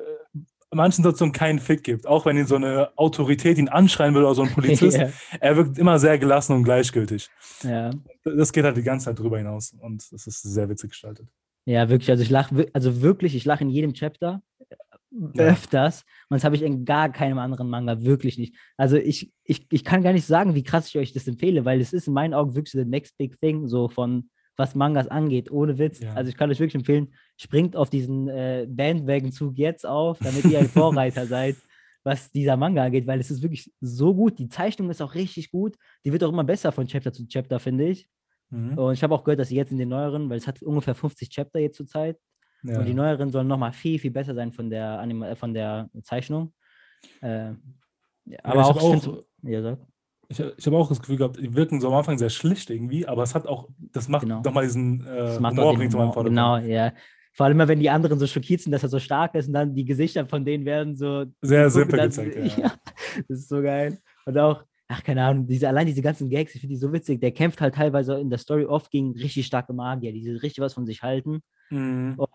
manchen Situationen keinen Fick gibt. Auch wenn ihn so eine Autorität ihn anschreien will oder so ein Polizist, *laughs* yeah. er wirkt immer sehr gelassen und gleichgültig. Ja. Das geht halt die ganze Zeit drüber hinaus und es ist sehr witzig gestaltet. Ja, wirklich. Also ich lache, also wirklich, ich lache in jedem Chapter ja. öfters. Und das habe ich in gar keinem anderen Manga, wirklich nicht. Also ich, ich, ich kann gar nicht sagen, wie krass ich euch das empfehle, weil es ist in meinen Augen wirklich the next big thing, so von was Mangas angeht, ohne Witz. Ja. Also ich kann euch wirklich empfehlen, springt auf diesen äh, Bandwagon-Zug jetzt auf, damit ihr ein Vorreiter *laughs* seid, was dieser Manga angeht, weil es ist wirklich so gut. Die Zeichnung ist auch richtig gut. Die wird auch immer besser von Chapter zu Chapter, finde ich. Mhm. Und ich habe auch gehört, dass sie jetzt in den neueren, weil es hat ungefähr 50 Chapter jetzt zur Zeit. Ja. Und die neueren sollen nochmal viel, viel besser sein von der, Anima äh, von der Zeichnung. Äh, aber ja, auch, auch ja, sag. Ich, ich habe auch das Gefühl gehabt, die wirken so am Anfang sehr schlicht irgendwie, aber es hat auch, das macht genau. nochmal diesen äh, Humor, bringt Humor, Genau, ja. Vor allem, wenn die anderen so schockiert sind, dass er so stark ist und dann die Gesichter von denen werden so. Sehr simpel gezeigt, *laughs* ja. ja. Das ist so geil. Und auch, ach, keine Ahnung, diese, allein diese ganzen Gags, ich finde die so witzig. Der kämpft halt teilweise in der Story oft gegen richtig starke Magier, die richtig was von sich halten. Mhm. Und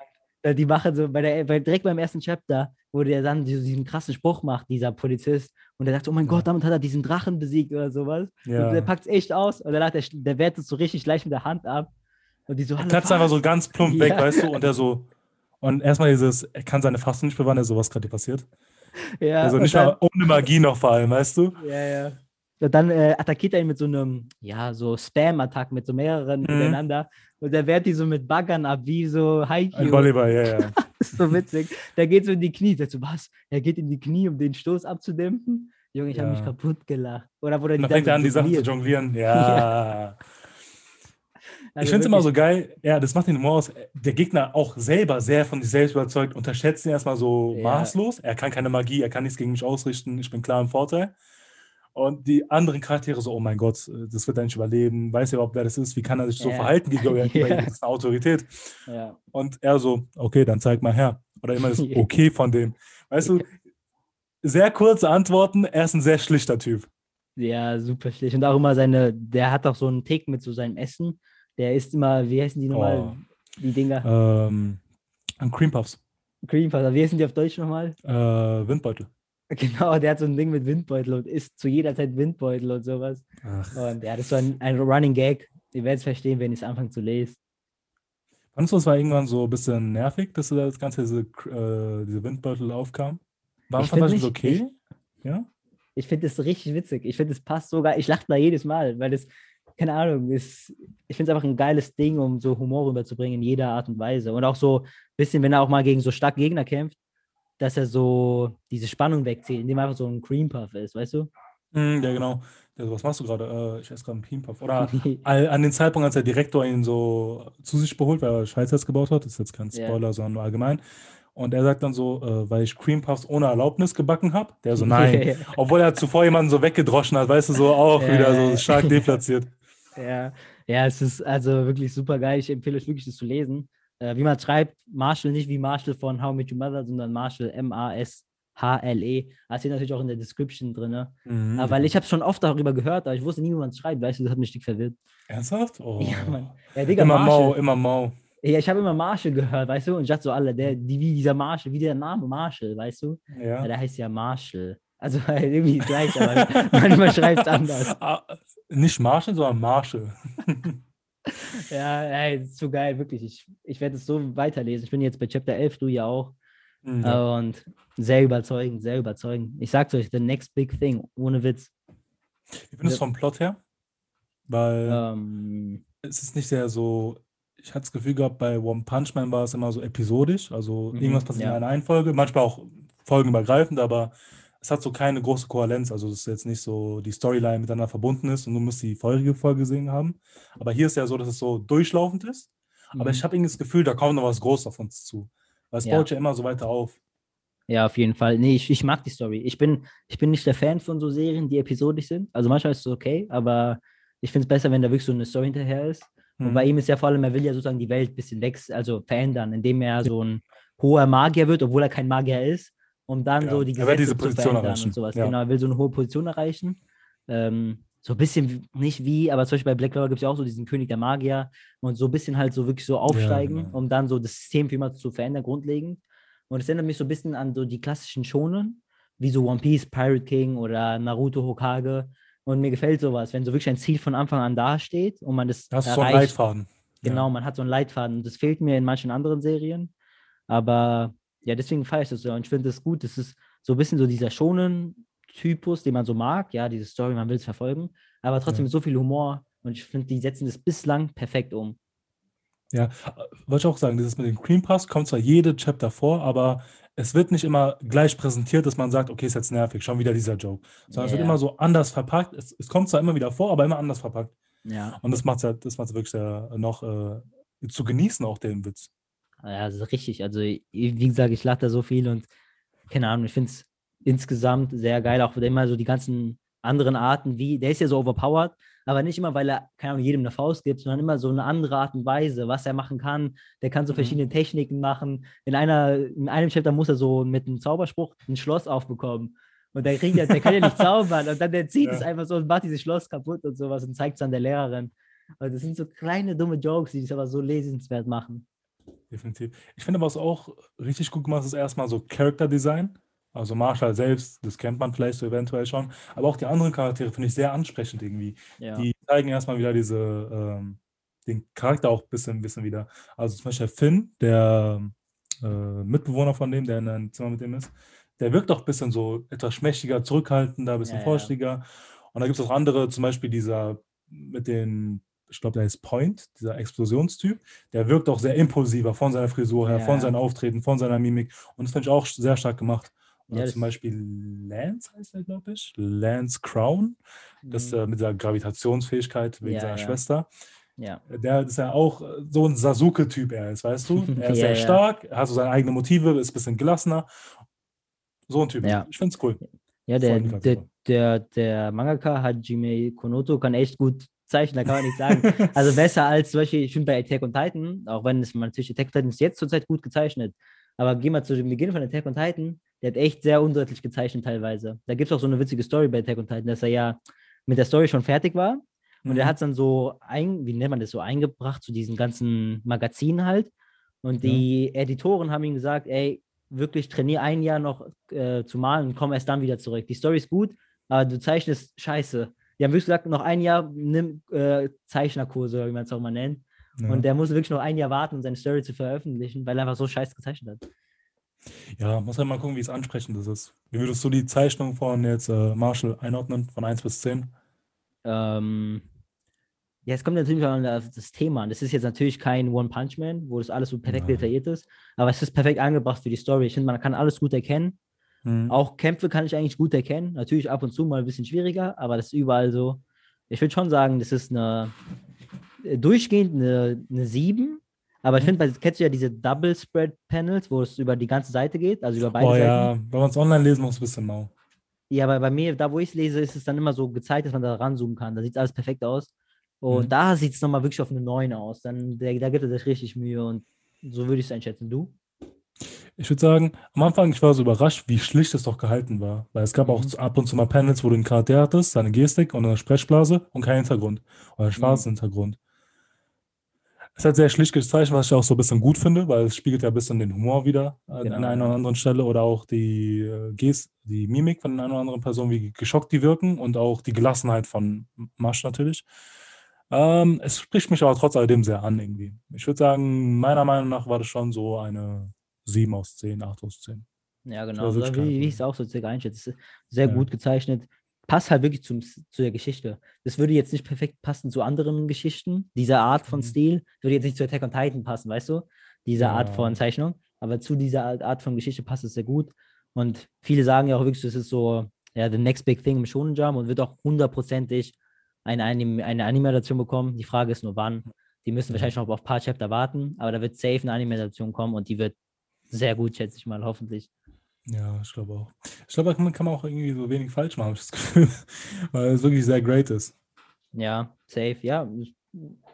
die machen so, bei der, bei, direkt beim ersten Chapter, wo der dann diesen krassen Spruch macht, dieser Polizist, und der sagt, oh mein. Gott, damit hat er diesen Drachen besiegt oder sowas. Ja. Und der packt es echt aus und danach, der, der wehrt es so richtig leicht mit der Hand ab. Und die so, er platzt einfach so ganz plump ja. weg, weißt du, und der so, und erstmal dieses, er kann seine Fassung nicht bewahren, der so, was gerade passiert. Ja. Also nicht dann, mal ohne Magie noch vor allem, weißt du? Ja, ja. Und dann äh, attackiert er ihn mit so einem, ja, so Spam-Attack mit so mehreren mhm. miteinander. Und er wehrt die so mit Baggern ab, wie so Haikyuu. Ein Volleyball, ja, ja. *laughs* das ist so witzig. Der geht so in die Knie. Sagt so, was? Er geht in die Knie, um den Stoß abzudämpfen. Junge, ich ja. habe mich kaputt gelacht. Oder wo der dann fängt er an, die Sachen zu jonglieren. *laughs* Ja. ja. Also ich finde es immer so geil, ja, das macht den Humor aus. Der Gegner auch selber sehr von sich selbst überzeugt, unterschätzt ihn erstmal so ja. maßlos. Er kann keine Magie, er kann nichts gegen mich ausrichten, ich bin klar im Vorteil. Und die anderen Charaktere so, oh mein Gott, das wird er nicht überleben, weiß er überhaupt, wer das ist, wie kann er sich so verhalten gegenüber yeah. das ist eine Autorität. Ja. Und er so, okay, dann zeig mal her. Oder immer das *laughs* Okay von dem. Weißt du, sehr kurze Antworten. Er ist ein sehr schlichter Typ. Ja, super schlecht. Und auch immer seine, der hat auch so einen Tick mit so seinem Essen. Der isst immer, wie heißen die nochmal? Oh. Die Dinger. Ähm, Cream Puffs. Cream Puffs. Wie heißen die auf Deutsch nochmal? Äh, Windbeutel. Genau, der hat so ein Ding mit Windbeutel und isst zu jeder Zeit Windbeutel und sowas. Ach. Und ja, das so ein, ein Running Gag. Ihr werdet es verstehen, wenn ich es anfange zu lesen. Fandest du, es war irgendwann so ein bisschen nervig, dass das Ganze diese, äh, diese Windbeutel aufkam? War Ich fand das nicht- okay? ja? Ich finde das richtig witzig. Ich finde, es passt sogar. Ich lache da jedes Mal, weil das, keine Ahnung, ist, ich finde es einfach ein geiles Ding, um so Humor rüberzubringen in jeder Art und Weise. Und auch so ein bisschen, wenn er auch mal gegen so starke Gegner kämpft, dass er so diese Spannung wegzieht, indem er einfach so ein Cream Puff ist, weißt du? Hm, ja, genau. Ja, was machst du gerade? Äh, ich esse gerade einen Cream Puff. Oder *laughs* an den Zeitpunkt, als der Direktor ihn so zu sich beholt, weil er jetzt gebaut hat, das ist jetzt kein. Spoiler, sondern nur allgemein. Und er sagt dann so, äh, weil ich Cream Puffs ohne Erlaubnis gebacken habe. Der so, *laughs* nein. Obwohl er zuvor jemanden so weggedroschen hat, weißt du, so auch Ja, wieder so stark *laughs* deplatziert. Ja, ja, es ist also wirklich super geil. Ich empfehle euch wirklich, das zu lesen. Äh, wie man schreibt, Marshall nicht wie Marshall von How Met Your Mother, sondern Marshall M-A-S-H-L-E. Das steht natürlich auch in der Description drin. Ne? Mhm. Aber weil ich habe schon oft darüber gehört, aber ich wusste nie, wie man es schreibt. Weißt du, das hat mich dick verwirrt. Ernsthaft? Oh. Ja, Mann. Ja, Digga, Immer mau, Marshall. immer mau. Ja, ich habe immer Marshall gehört, weißt du? Und ich dachte so, alle, der, die, wie dieser Marshall, wie der Name Marshall, weißt du? Ja, Ja. der heißt ja Marshall. Also halt *laughs* irgendwie gleich, aber *laughs* manchmal schreibt es anders. Ah, nicht Marshall, sondern Marshall. *laughs* Ja, ey, ist so geil, wirklich. Ich, ich werde es so weiterlesen. Ich bin jetzt bei Chapter 11, du ja auch. Mhm. Und sehr überzeugend, sehr überzeugend. Ich sag's euch, the next big thing, ohne Witz. Wie findest du es vom Plot her? Weil Ähm, es ist nicht sehr so, ich hatte das Gefühl gehabt, bei One Punch Man war es immer so episodisch, also Mhm, irgendwas passiert ja. in einer einen Folge, manchmal auch folgenübergreifend, aber es hat so keine große Kohärenz, also es ist jetzt nicht so, die Storyline miteinander verbunden ist und du musst die vorige Folge gesehen haben. Aber hier ist ja so, dass es so durchlaufend ist, aber mhm. ich habe irgendwie das Gefühl, da kommt noch was Großes auf uns zu. Weil es Ja. baut ja immer so weiter auf. Ja, auf jeden Fall. Nee, ich, ich mag die Story. Ich bin, ich bin nicht der Fan von so Serien, die episodisch sind. Also manchmal ist es okay, aber ich finde es besser, wenn da wirklich so eine Story hinterher ist. Und Mhm. bei ihm ist ja vor allem, er will ja sozusagen die Welt ein bisschen wechseln, also verändern, indem er so ein hoher Magier wird, obwohl er kein Magier ist, um dann Ja, so die Gesetze zu Position verändern erreichen, und sowas. ja. Genau, er will so eine hohe Position erreichen. Ähm, so ein bisschen, nicht wie, aber zum Beispiel bei Black Clover gibt es ja auch so diesen König der Magier und so ein bisschen halt so wirklich so aufsteigen, genau. um dann so das System für immer zu verändern, grundlegend. Und es erinnert mich so ein bisschen an so die klassischen Shonen, wie so One Piece, Pirate King oder Naruto Hokage. Und mir gefällt sowas, wenn so wirklich ein Ziel von Anfang an dasteht und man das Da hast du so erreicht. Leitfaden. Genau, Ja. man hat so einen Leitfaden. Und das fehlt mir in manchen anderen Serien. Aber ja, deswegen feiere ich das so. Und ich finde es gut, das ist so ein bisschen so dieser Shonen-Typus, den man so mag. Ja, diese Story, man will es verfolgen. Aber trotzdem Ja. mit so viel Humor. Und ich finde, die setzen das bislang perfekt um. Ja, wollte ich auch sagen, dieses mit dem Cream Pass kommt zwar jede Chapter vor, aber es wird nicht immer gleich präsentiert, dass man sagt, okay, ist jetzt nervig, schon wieder dieser Joke. Sondern es wird immer so anders verpackt. Es, es kommt zwar immer wieder vor, aber immer anders verpackt. Ja, Und das macht es ja, das macht's wirklich sehr noch äh, zu genießen, auch den Witz. Ja das ist richtig. Also, wie gesagt, ich lache da so viel und keine Ahnung, ich finde es insgesamt sehr geil. Auch immer so die ganzen anderen Arten, wie, der ist ja so overpowered, aber nicht immer, weil er, keine Ahnung, jedem eine Faust gibt, sondern immer so eine andere Art und Weise, was er machen kann. Der kann so Mhm. verschiedene Techniken machen. In einer, in einem Chapter muss er so mit einem Zauberspruch ein Schloss aufbekommen. Und der kriegt ja, der kann ja nicht *laughs* zaubern. Und dann der zieht Ja. es einfach so und macht dieses Schloss kaputt und sowas und zeigt es an der Lehrerin. Und das sind so kleine dumme Jokes, die es aber so lesenswert machen. Definitiv. Ich finde, was auch richtig gut gemacht ist, erstmal so Character Design. Also Marshall selbst, das kennt man vielleicht so eventuell schon. Aber auch die anderen Charaktere finde ich sehr ansprechend irgendwie. Ja. Die zeigen erstmal wieder diese, ähm, den Charakter auch ein bisschen, bisschen wieder. Also zum Beispiel Finn, der äh, Mitbewohner von dem, der in einem Zimmer mit dem ist, der wirkt auch ein bisschen so etwas schmächtiger, zurückhaltender, ein bisschen Ja, ja. vorsichtiger. Und da gibt es auch andere, zum Beispiel dieser mit den, ich glaube, der heißt Point, dieser Explosionstyp, der wirkt auch sehr impulsiver von seiner Frisur her, Ja. von seinem Auftreten, von seiner Mimik. Und das finde ich auch sehr stark gemacht. Oder Ja, zum Beispiel Lance heißt er, glaube ich. Lance Crown. Das Mhm. äh, mit der Gravitationsfähigkeit wegen Ja, seiner. Schwester. ja. Der ist ja auch äh, so ein Sasuke-Typ, er ist, weißt du? *laughs* Er ist sehr stark, hat so seine eigenen Motive, ist ein bisschen gelassener. So ein Typ. Ja. Ich finde es cool. Ja, der, der, der, der Mangaka Hajime Konoto kann echt gut zeichnen, da kann man nicht sagen. Also *laughs* besser als zum Beispiel, ich finde bei Attack on Titan, auch wenn es man natürlich Attack on Titan ist jetzt zurzeit gut gezeichnet, aber gehen wir zu dem Beginn von Attack on Titan, der hat echt sehr undeutlich gezeichnet teilweise. Da gibt es auch so eine witzige Story bei Attack on Titan, dass er ja mit der Story schon fertig war und er Mhm. hat es dann so, ein, wie nennt man das, so eingebracht zu diesen ganzen Magazinen halt. Und die Editoren haben ihm gesagt, ey, wirklich trainier ein Jahr noch äh, zu malen und komm erst dann wieder zurück. Die Story ist gut, aber du zeichnest scheiße. Die haben wirklich gesagt, noch ein Jahr nimm äh, Zeichnerkurse, wie man es auch mal nennt. Ja. Und der musste wirklich noch ein Jahr warten, um seine Story zu veröffentlichen, weil er einfach so scheiße gezeichnet hat. Ja, muss halt mal gucken, wie es ansprechend das ist. Wie würdest du die Zeichnung von jetzt äh, Marshall einordnen, von 1 bis 10? Ähm, ja, es kommt natürlich auch an das Thema an. Das ist jetzt natürlich kein One-Punch-Man, wo das alles so perfekt Nein. detailliert ist, aber es ist perfekt angebracht für die Story. Ich finde, man kann alles gut erkennen. Mhm. Auch Kämpfe kann ich eigentlich gut erkennen. Natürlich ab und zu mal ein bisschen schwieriger, aber das ist überall so. Ich würde schon sagen, das ist eine äh, durchgehend eine, eine 7. Aber ich Mhm. finde, kennst du ja diese Double Spread Panels, wo es über die ganze Seite geht, also über beide Oh Seiten. ja, wenn man es online lesen muss, ein bisschen mau. Ja, aber bei mir, da wo ich es lese, ist es dann immer so gezeigt, dass man da ranzoomen kann. Da sieht alles perfekt aus. Und Mhm. da sieht es nochmal wirklich auf eine 9 aus. Dann, da, da gibt er sich richtig Mühe und so würde ich es einschätzen. Du? Ich würde sagen, am Anfang, ich war so überrascht, wie schlicht es doch gehalten war. Weil es gab auch Mhm. so ab und zu mal Panels, wo du einen Charakter hattest, seine Gestik und eine Sprechblase und keinen Hintergrund. Oder einen schwarzen Hintergrund. Es hat sehr schlicht gezeichnet, was ich auch so ein bisschen gut finde, weil es spiegelt ja ein bisschen den Humor wieder an Genau, an einer oder anderen Stelle oder auch die äh, Gest, die Mimik von einer oder anderen Person, wie geschockt die wirken und auch die Gelassenheit von Masch natürlich. Ähm, es spricht mich aber trotz alledem sehr an irgendwie. Ich würde sagen, meiner Meinung nach war das schon so eine 7 aus 10, 8 aus 10. Ja, genau. war So, wirklich wie, wie ich es auch so circa einschätze. Sehr Ja. gut gezeichnet. Passt halt wirklich zum, zu der Geschichte. Das würde jetzt nicht perfekt passen zu anderen Geschichten, dieser Art von Mhm. Stil. Würde jetzt nicht zu Attack on Titan passen, weißt du? Diese Art Ja. von Zeichnung. Aber zu dieser Art- Art von Geschichte passt es sehr gut. Und viele sagen ja auch wirklich, das ist so, ja, the next big thing im Shonen Jump und wird auch hundertprozentig eine, Anim eine Animation bekommen. Die Frage ist nur wann. Die müssen wahrscheinlich noch auf ein paar Chapter warten, aber da wird safe eine Animation kommen und die wird sehr gut, schätze ich mal, hoffentlich. Ja, ich glaube auch. Ich glaube, damit kann man auch irgendwie so wenig falsch machen, habe *laughs* ich das Gefühl. Weil es wirklich sehr great ist. Ja, safe, ja.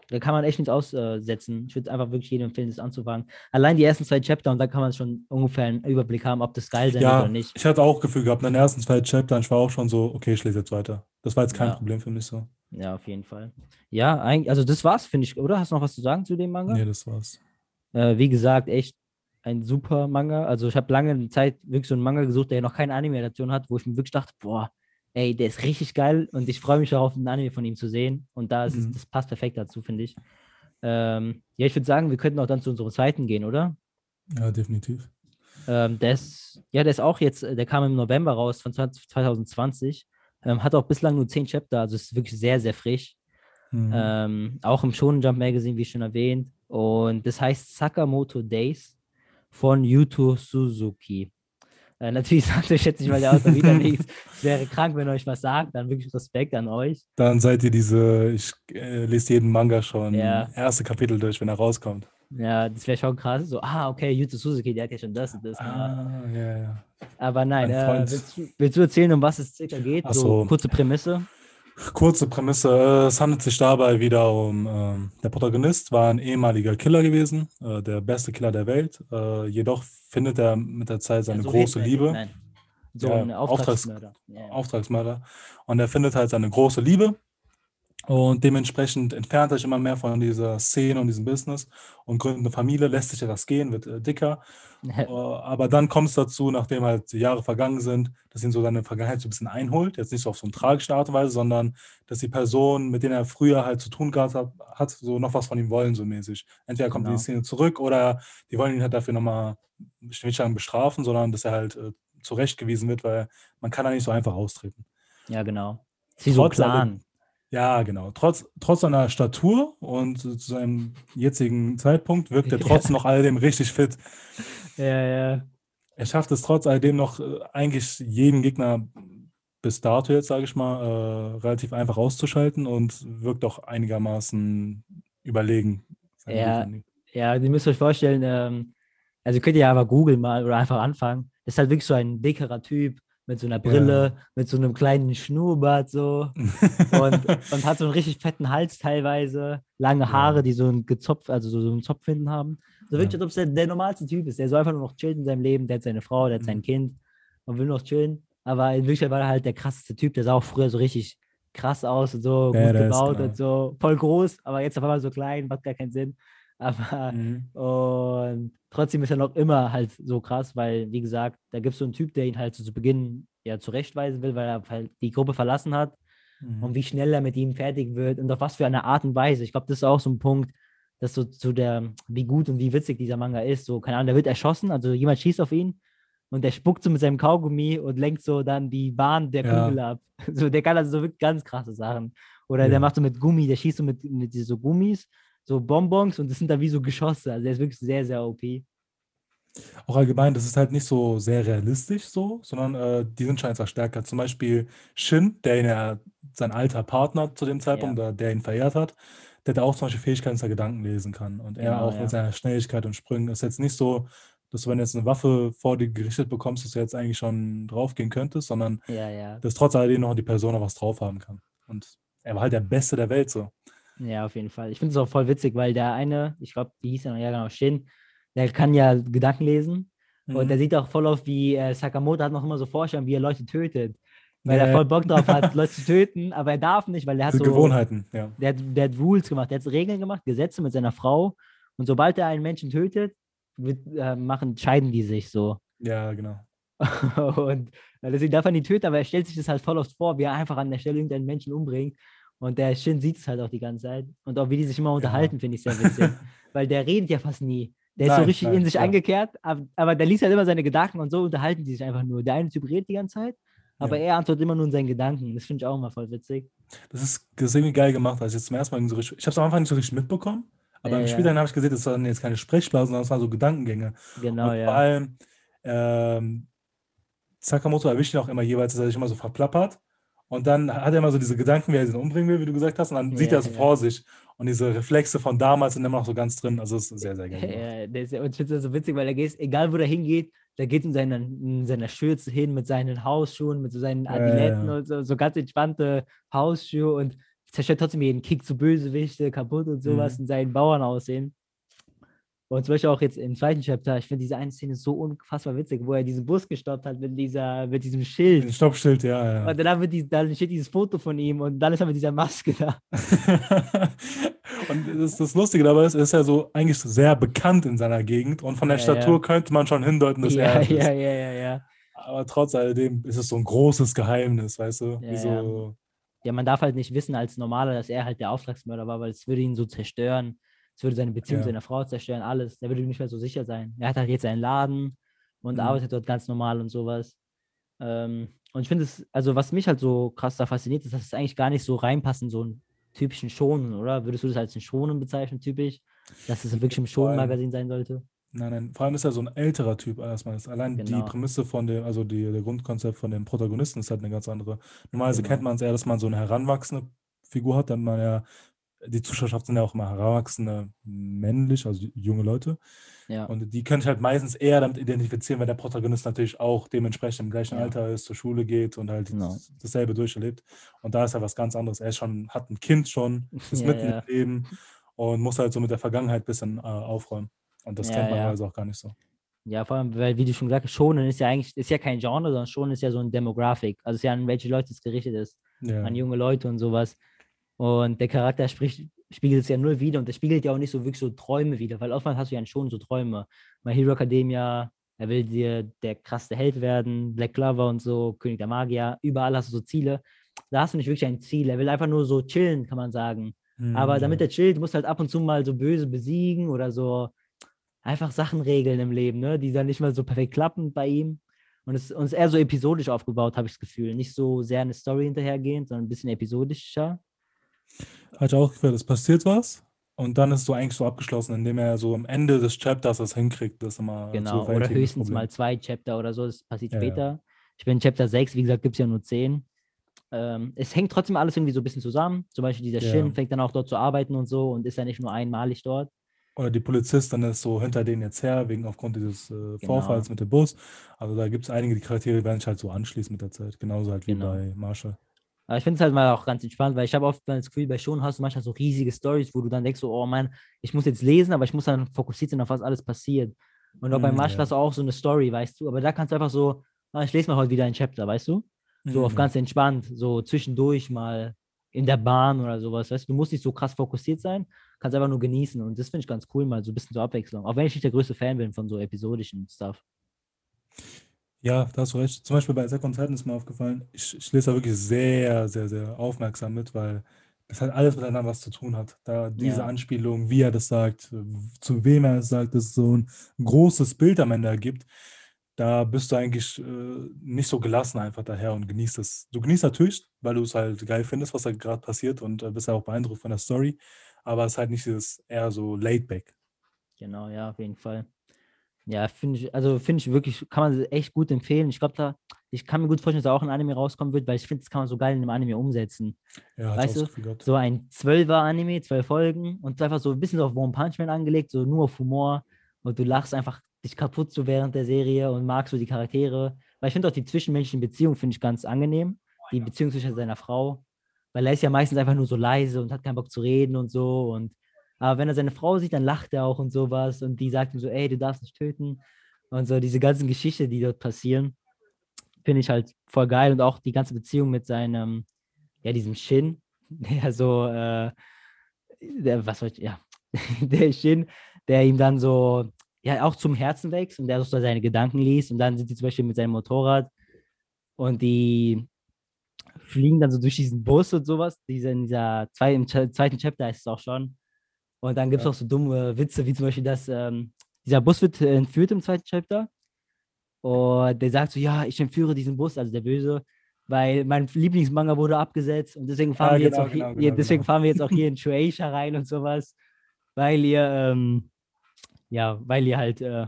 Da kann man echt nichts aussetzen. Ich würde einfach wirklich jedem empfehlen, das anzufangen. Allein die ersten zwei Chapter und dann kann man schon ungefähr einen Überblick haben, ob das geil sein wird Ja, oder nicht. ich hatte auch Gefühl gehabt, in den ersten zwei Chaptern, ich war auch schon so, okay, ich lese jetzt weiter. Das war jetzt kein Ja. Problem für mich so. Ja, auf jeden Fall. Ja, eigentlich, also das war's, finde ich, oder? Hast du noch was zu sagen zu dem Manga? Nee, das war's. Äh, wie gesagt, echt ein super Manga. Also ich habe lange Zeit wirklich so einen Manga gesucht, der noch keine Anime-Adaption hat, wo ich mir wirklich dachte, boah, ey, der ist richtig geil und ich freue mich darauf, einen Anime von ihm zu sehen. Und da ist es, Mhm. das passt perfekt dazu, finde ich. Ähm, ja, ich würde sagen, wir könnten auch dann zu unserem zweiten gehen, oder? Ja, definitiv. Ähm, der ist, ja, der ist auch jetzt, äh, der kam im November raus von 20, 2020. Ähm, hat auch bislang nur 10 Chapter, also ist wirklich sehr, sehr frisch. Mhm. Ähm, auch im Shonen Jump Magazine, wie schon erwähnt. Und das heißt Sakamoto Days von Yuto Suzuki. Äh, natürlich *laughs* sagt euch jetzt nicht mal der Autor wieder *laughs* nichts. Es wäre krank, wenn er euch was sagt. Dann wirklich Respekt an euch. Dann seid ihr diese, ich äh, lese jeden Manga schon Ja. erste Kapitel durch, wenn er rauskommt. Ja, das wäre schon krass. So, ah, okay, Yuto Suzuki, der hat ja schon das und das. Ah, ja, ja. Aber nein, äh, willst, du, willst du erzählen, um was es circa geht? So, so. kurze Prämisse. Kurze Prämisse. äh, Es handelt sich dabei wieder um, ähm, der Protagonist war ein ehemaliger Killer gewesen, äh, der beste Killer der Welt. Äh, jedoch findet er mit der Zeit seine Ja, so große Liebe. Hitman. So ein Auftrags- Auftragsmörder. Ja, ja. Auftragsmörder. Und er findet halt seine große Liebe. Und dementsprechend entfernt er sich immer mehr von dieser Szene und diesem Business und gründet eine Familie, lässt sich etwas gehen, wird äh, dicker. Äh, aber dann kommt es dazu, nachdem halt die Jahre vergangen sind, dass ihn so seine Vergangenheit so ein bisschen einholt. Jetzt nicht so auf so eine tragische Art und Weise, sondern dass die Personen, mit denen er früher halt zu tun gehabt hat, hat so noch was von ihm wollen, so mäßig. Entweder kommt Genau. die Szene zurück oder die wollen ihn halt dafür nochmal, ich will nicht sagen bestrafen, sondern dass er halt äh, zurechtgewiesen wird, weil man kann da nicht so einfach austreten. ja, genau. Sie so allem- Plan. Ja, genau. Trotz, trotz seiner Statur und zu seinem jetzigen Zeitpunkt wirkt er *laughs* Ja. trotzdem noch alledem richtig fit. Ja, ja. Er schafft es trotz alledem noch äh, eigentlich jeden Gegner bis dato jetzt, sage ich mal, äh, relativ einfach auszuschalten und wirkt auch einigermaßen überlegen. Ja. Ja, ihr müsst euch vorstellen, ähm, also könnt ihr ja aber googeln mal oder einfach anfangen. Das ist halt wirklich so ein dickerer Typ mit so einer Brille, mit so einem kleinen Schnurrbart so *laughs* und, und hat so einen richtig fetten Hals teilweise, lange Haare, Ja. die so ein gezopft, also so, so einen Zopf hinten haben. So wirklich, Ja. als ob es der, der normalste Typ ist, der so einfach nur noch chillt in seinem Leben, der hat seine Frau, der hat sein Mhm. Kind und will noch chillen. Aber in Wirklichkeit war er halt der krasseste Typ, der sah auch früher so richtig krass aus und so Ja, gut gebaut und so voll groß, aber jetzt auf einmal so klein, macht gar keinen Sinn. *laughs* Aber Mhm. und trotzdem ist er noch immer halt so krass, weil, wie gesagt, da gibt es so einen Typ, der ihn halt so zu Beginn ja zurechtweisen will, weil er halt die Gruppe verlassen hat Mhm. und wie schnell er mit ihm fertig wird und auf was für eine Art und Weise. Ich glaube, das ist auch so ein Punkt, dass so zu der, wie gut und wie witzig dieser Manga ist. So, keine Ahnung, der wird erschossen, also jemand schießt auf ihn und der spuckt so mit seinem Kaugummi und lenkt so dann die Bahn der Ja. Kugel ab. *laughs* So, der kann also so wirklich ganz krasse Sachen. Oder der Ja. macht so mit Gummi, der schießt so mit, mit so Gummis, so Bonbons und das sind dann wie so Geschosse. Also der ist wirklich sehr, sehr OP. Auch allgemein, das ist halt nicht so sehr realistisch so, sondern äh, die sind schon etwas stärker. Zum Beispiel Shin, der ihn ja, sein alter Partner zu dem Zeitpunkt, der, der ihn verehrt hat, der hat auch zum Beispiel Fähigkeiten, dass er Gedanken lesen kann. Und er Genau, auch ja. mit seiner Schnelligkeit und Sprüngen ist jetzt nicht so, dass du, wenn du jetzt eine Waffe vor dir gerichtet bekommst, dass du jetzt eigentlich schon draufgehen könntest, sondern Ja, ja. dass trotz alledem noch die Person noch was drauf haben kann. Und er war halt der Beste der Welt so. Ja, auf jeden Fall. Ich finde es auch voll witzig, weil der eine, ich glaube, wie hieß er noch? Ja, genau, Shin, der kann ja Gedanken lesen. Und Mhm. der sieht auch voll auf, wie äh, Sakamoto hat noch immer so Vorstellungen, wie er Leute tötet. Weil er Ja. voll Bock drauf hat, *laughs* Leute zu töten, aber er darf nicht, weil er hat Diese so. Gewohnheiten, ja. Der, hat- der hat Rules gemacht, der hat Regeln gemacht, Gesetze mit seiner Frau. Und sobald er einen Menschen tötet, wird, äh, machen, scheiden die sich so. Ja, genau. *laughs* und äh, deswegen darf er nicht töten, aber er stellt sich das halt voll oft vor, wie er einfach an der Stelle irgendeinen Menschen umbringt. Und der Shin sieht es halt auch die ganze Zeit. Und auch wie die sich immer unterhalten, finde ich sehr witzig. *laughs* Weil der redet ja fast nie. Der ist so Nein, richtig nein, in sich ja. eingekehrt, ab- aber der liest halt immer seine Gedanken und so unterhalten die sich einfach nur. Der eine Typ redet die ganze Zeit, aber Ja. er antwortet immer nur in seinen Gedanken. Das finde ich auch immer voll witzig. Das ist, das ist irgendwie geil gemacht, als ich jetzt zum ersten Mal so richtig, ich habe es am Anfang nicht so richtig mitbekommen, aber Ja, im ja. Spiel dann habe ich gesehen, das waren jetzt keine Sprechblasen, sondern es waren so Gedankengänge. Genau, und ja. vor allem ähm, Sakamoto erwischt ihn auch immer jeweils, dass er sich immer so verplappert. Und dann hat er immer so diese Gedanken, wie er ihn umbringen will, wie du gesagt hast, und dann sieht Ja, er so ja. vor sich. Und diese Reflexe von damals sind immer noch so ganz drin. Also es ist sehr, sehr geil. Ja, ja, und ich finde das so witzig, weil er geht, egal wo der hingeht, der geht in seiner, in seiner Schürze hin mit seinen Hausschuhen, mit so seinen Adiletten und so, so ganz entspannte Hausschuhe und zerstört trotzdem jeden Kick zu Bösewichte kaputt und sowas Mhm. in seinen Bauern aussehen. Und zum Beispiel auch jetzt im zweiten Chapter, ich finde diese eine Szene so unfassbar witzig, wo er diesen Bus gestoppt hat mit, dieser, mit diesem Ein Schild. Stoppschild, ja, ja. Und dann, wird die, dann steht dieses Foto von ihm und dann ist er mit dieser Maske da. *laughs* und das, das Lustige dabei ist, er ist ja so eigentlich sehr bekannt in seiner Gegend und von der Ja, ja. Statur könnte man schon hindeuten, dass Ja, er es ist. ja, ja, ja, ja. Aber trotz alledem ist es so ein großes Geheimnis, weißt du? Ja, so, ja, man darf halt nicht wissen als Normaler, dass er halt der Auftragsmörder war, weil es würde ihn so zerstören. Es würde seine Beziehung Ja. zu seiner Frau zerstören, alles. Der würde nicht mehr so sicher sein. Er hat halt jetzt einen Laden und Mhm. arbeitet dort ganz normal und sowas. Ähm, und ich finde es, also was mich halt so krass da fasziniert, ist, dass es eigentlich gar nicht so reinpasst in so einen typischen Schonen, oder? Würdest du das als einen Schonen bezeichnen, typisch? Dass es wirklich im Schonen-Magazin sein sollte? nein, nein, vor allem ist er so ein älterer Typ erstmal. Allein die Genau. Prämisse von dem, also die, der Grundkonzept von dem Protagonisten ist halt eine ganz andere. Normalerweise Genau. kennt man es eher, dass man so eine heranwachsende Figur hat, dann man ja, die Zuschauerschaft sind ja auch immer heranwachsende männlich, also junge Leute. Ja. Und die können sich halt meistens eher damit identifizieren, wenn der Protagonist natürlich auch dementsprechend im gleichen Ja. Alter ist, zur Schule geht und halt Genau. das- dasselbe durcherlebt. Und da ist ja was ganz anderes. Er schon, hat ein Kind schon, *laughs* ist Ja, mitten im Leben und muss halt so mit der Vergangenheit ein bisschen äh, aufräumen. Und das kennt man ja. normalerweise auch gar nicht so. Ja, vor allem, weil, wie du schon gesagt hast, Schonen ist ja eigentlich, ist ja kein Genre, sondern Schonen ist ja so ein Demographic. Also es ist ja an welche Leute es gerichtet ist. Ja. an junge Leute und sowas. Und der Charakter spricht, spiegelt es ja null wieder und der spiegelt ja auch nicht so wirklich so Träume wieder, weil oftmals hast du ja schon so Träume. My Hero Academia, er will dir der krasse Held werden, Black Clover und so, König der Magier, überall hast du so Ziele. Da hast du nicht wirklich ein Ziel. Er will einfach nur so chillen, kann man sagen. Aber Mhm, damit er chillt, muss halt ab und zu mal so böse besiegen oder so einfach Sachen regeln im Leben, ne? die dann nicht mal so perfekt klappen bei ihm. Und es, und es ist eher so episodisch aufgebaut, habe ich das Gefühl. Nicht so sehr eine Story hinterhergehend, sondern ein bisschen episodischer. Hat auch gefällt, es passiert was und dann ist es so eigentlich so abgeschlossen, indem er so am Ende des Chapters das hinkriegt, das immer Genau. Oder bewältigen, das höchstens mal zwei Chapter oder so. Das passiert Ja, ja. später. Ich bin in Chapter 6, wie gesagt, gibt es ja nur 10. Ähm, es hängt trotzdem alles irgendwie so ein bisschen zusammen. Zum Beispiel dieser Ja. Shin fängt dann auch dort zu arbeiten und so und ist ja nicht nur einmalig dort. Oder die Polizistin ist so hinter denen jetzt her, wegen aufgrund dieses äh, Genau. Vorfalls mit dem Bus. Also da gibt es einige, die Charaktere die werden sich halt so anschließen mit der Zeit. Genauso halt wie Genau. bei Marshall. Aber ich finde es halt mal auch ganz entspannt, weil ich habe oft das Gefühl, bei Schon hast du manchmal so riesige Stories, wo du dann denkst, so, oh Mann, ich muss jetzt lesen, aber ich muss dann fokussiert sein, auf was alles passiert. Und auch bei Mm, Marshall ja. hast du auch so eine Story, weißt du, aber da kannst du einfach so ah, ich lese mal heute wieder ein Chapter, weißt du? So auf Mhm. ganz entspannt, so zwischendurch mal in der Bahn oder sowas, weißt du? Du musst nicht so krass fokussiert sein, kannst einfach nur genießen und das finde ich ganz cool, mal so ein bisschen zur Abwechslung. Auch wenn ich nicht der größte Fan bin von so episodischen Stuff. Ja, da hast du recht. Zum Beispiel bei Attack on Titan ist mir aufgefallen, ich, ich lese da wirklich sehr, sehr, sehr aufmerksam mit, weil das halt alles miteinander was zu tun hat. Da diese Ja. Anspielung, wie er das sagt, zu wem er es sagt, dass es so ein großes Bild am Ende ergibt, da bist du eigentlich äh, nicht so gelassen einfach daher und genießt es. Du genießt natürlich, weil du es halt geil findest, was da gerade passiert und äh, bist ja auch beeindruckt von der Story, aber es ist halt nicht dieses eher so laid back. Genau, ja, auf jeden Fall. Ja, finde ich, also finde ich wirklich, kann man echt gut empfehlen. Ich glaube, da, ich kann mir gut vorstellen, dass da auch ein Anime rauskommen wird, weil ich finde, das kann man so geil in einem Anime umsetzen. Ja, Weißt du. So ein Zwölfer-Anime, zwölf Folgen und einfach so ein bisschen so auf One Punch Man angelegt, so nur auf Humor und du lachst einfach dich kaputt so während der Serie und magst so die Charaktere. Weil ich finde auch die zwischenmenschlichen Beziehungen finde ich ganz angenehm. Die Beziehung zwischen seiner Frau, weil er ist ja meistens einfach nur so leise und hat keinen Bock zu reden und so und aber wenn er seine Frau sieht, dann lacht er auch und sowas und die sagt ihm so, ey, du darfst nicht töten und so diese ganzen Geschichten, die dort passieren, finde ich halt voll geil und auch die ganze Beziehung mit seinem, ja, diesem Shin, *laughs* der so, äh, der, was soll ich, ja, *laughs* der Shin, der ihm dann so, ja, auch zum Herzen wächst und der so seine Gedanken liest und dann sind sie zum Beispiel mit seinem Motorrad und die fliegen dann so durch diesen Bus und sowas, diese, in dieser zwei, im Cha- zweiten Chapter ist es auch schon. Und dann gibt es Ja. auch so dumme Witze, wie zum Beispiel, dass ähm, dieser Bus wird entführt im zweiten Chapter. Und der sagt so, ja, ich entführe diesen Bus, also der Böse, weil mein Lieblingsmanga wurde abgesetzt und deswegen fahren Ah, wir jetzt genau, auch hier, genau, ja, genau, deswegen genau. fahren wir jetzt auch hier *laughs* in Shueisha rein und sowas, weil ihr, ähm, ja, weil ihr halt, äh,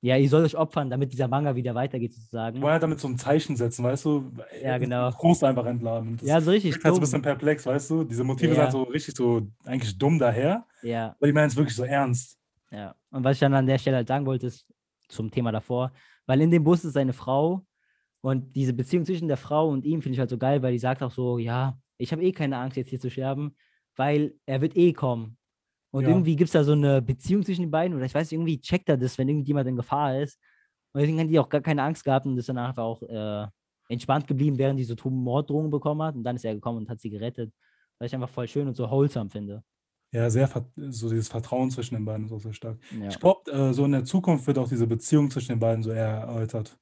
ja, ihr sollt euch opfern, damit dieser Manga wieder weitergeht sozusagen. wollen halt damit so ein Zeichen setzen, weißt du? Ja, genau. Frust einfach entladen. Das Ja, so richtig wirkt halt so ein bisschen perplex, weißt du? Diese Motive sind Ja. halt so richtig so eigentlich dumm daher, Ja, aber die meinen es wirklich so ernst. ja. Und was ich dann an der Stelle halt sagen wollte, ist zum Thema davor, weil in dem Bus ist seine Frau und diese Beziehung zwischen der Frau und ihm finde ich halt so geil, weil die sagt auch so, ja, ich habe eh keine Angst, jetzt hier zu sterben, weil er wird eh kommen. Und Ja. irgendwie gibt es da so eine Beziehung zwischen den beiden oder ich weiß, irgendwie checkt er das, wenn irgendjemand in Gefahr ist. Und deswegen haben die auch gar keine Angst gehabt und ist dann einfach auch äh, entspannt geblieben, während die so Morddrohungen bekommen hat. Und dann ist er gekommen und hat sie gerettet. Was ich einfach voll schön und so wholesome finde. Ja, sehr, so dieses Vertrauen zwischen den beiden ist auch sehr stark. Ja, Ich glaube, äh, so in der Zukunft wird auch diese Beziehung zwischen den beiden so eher erläutert.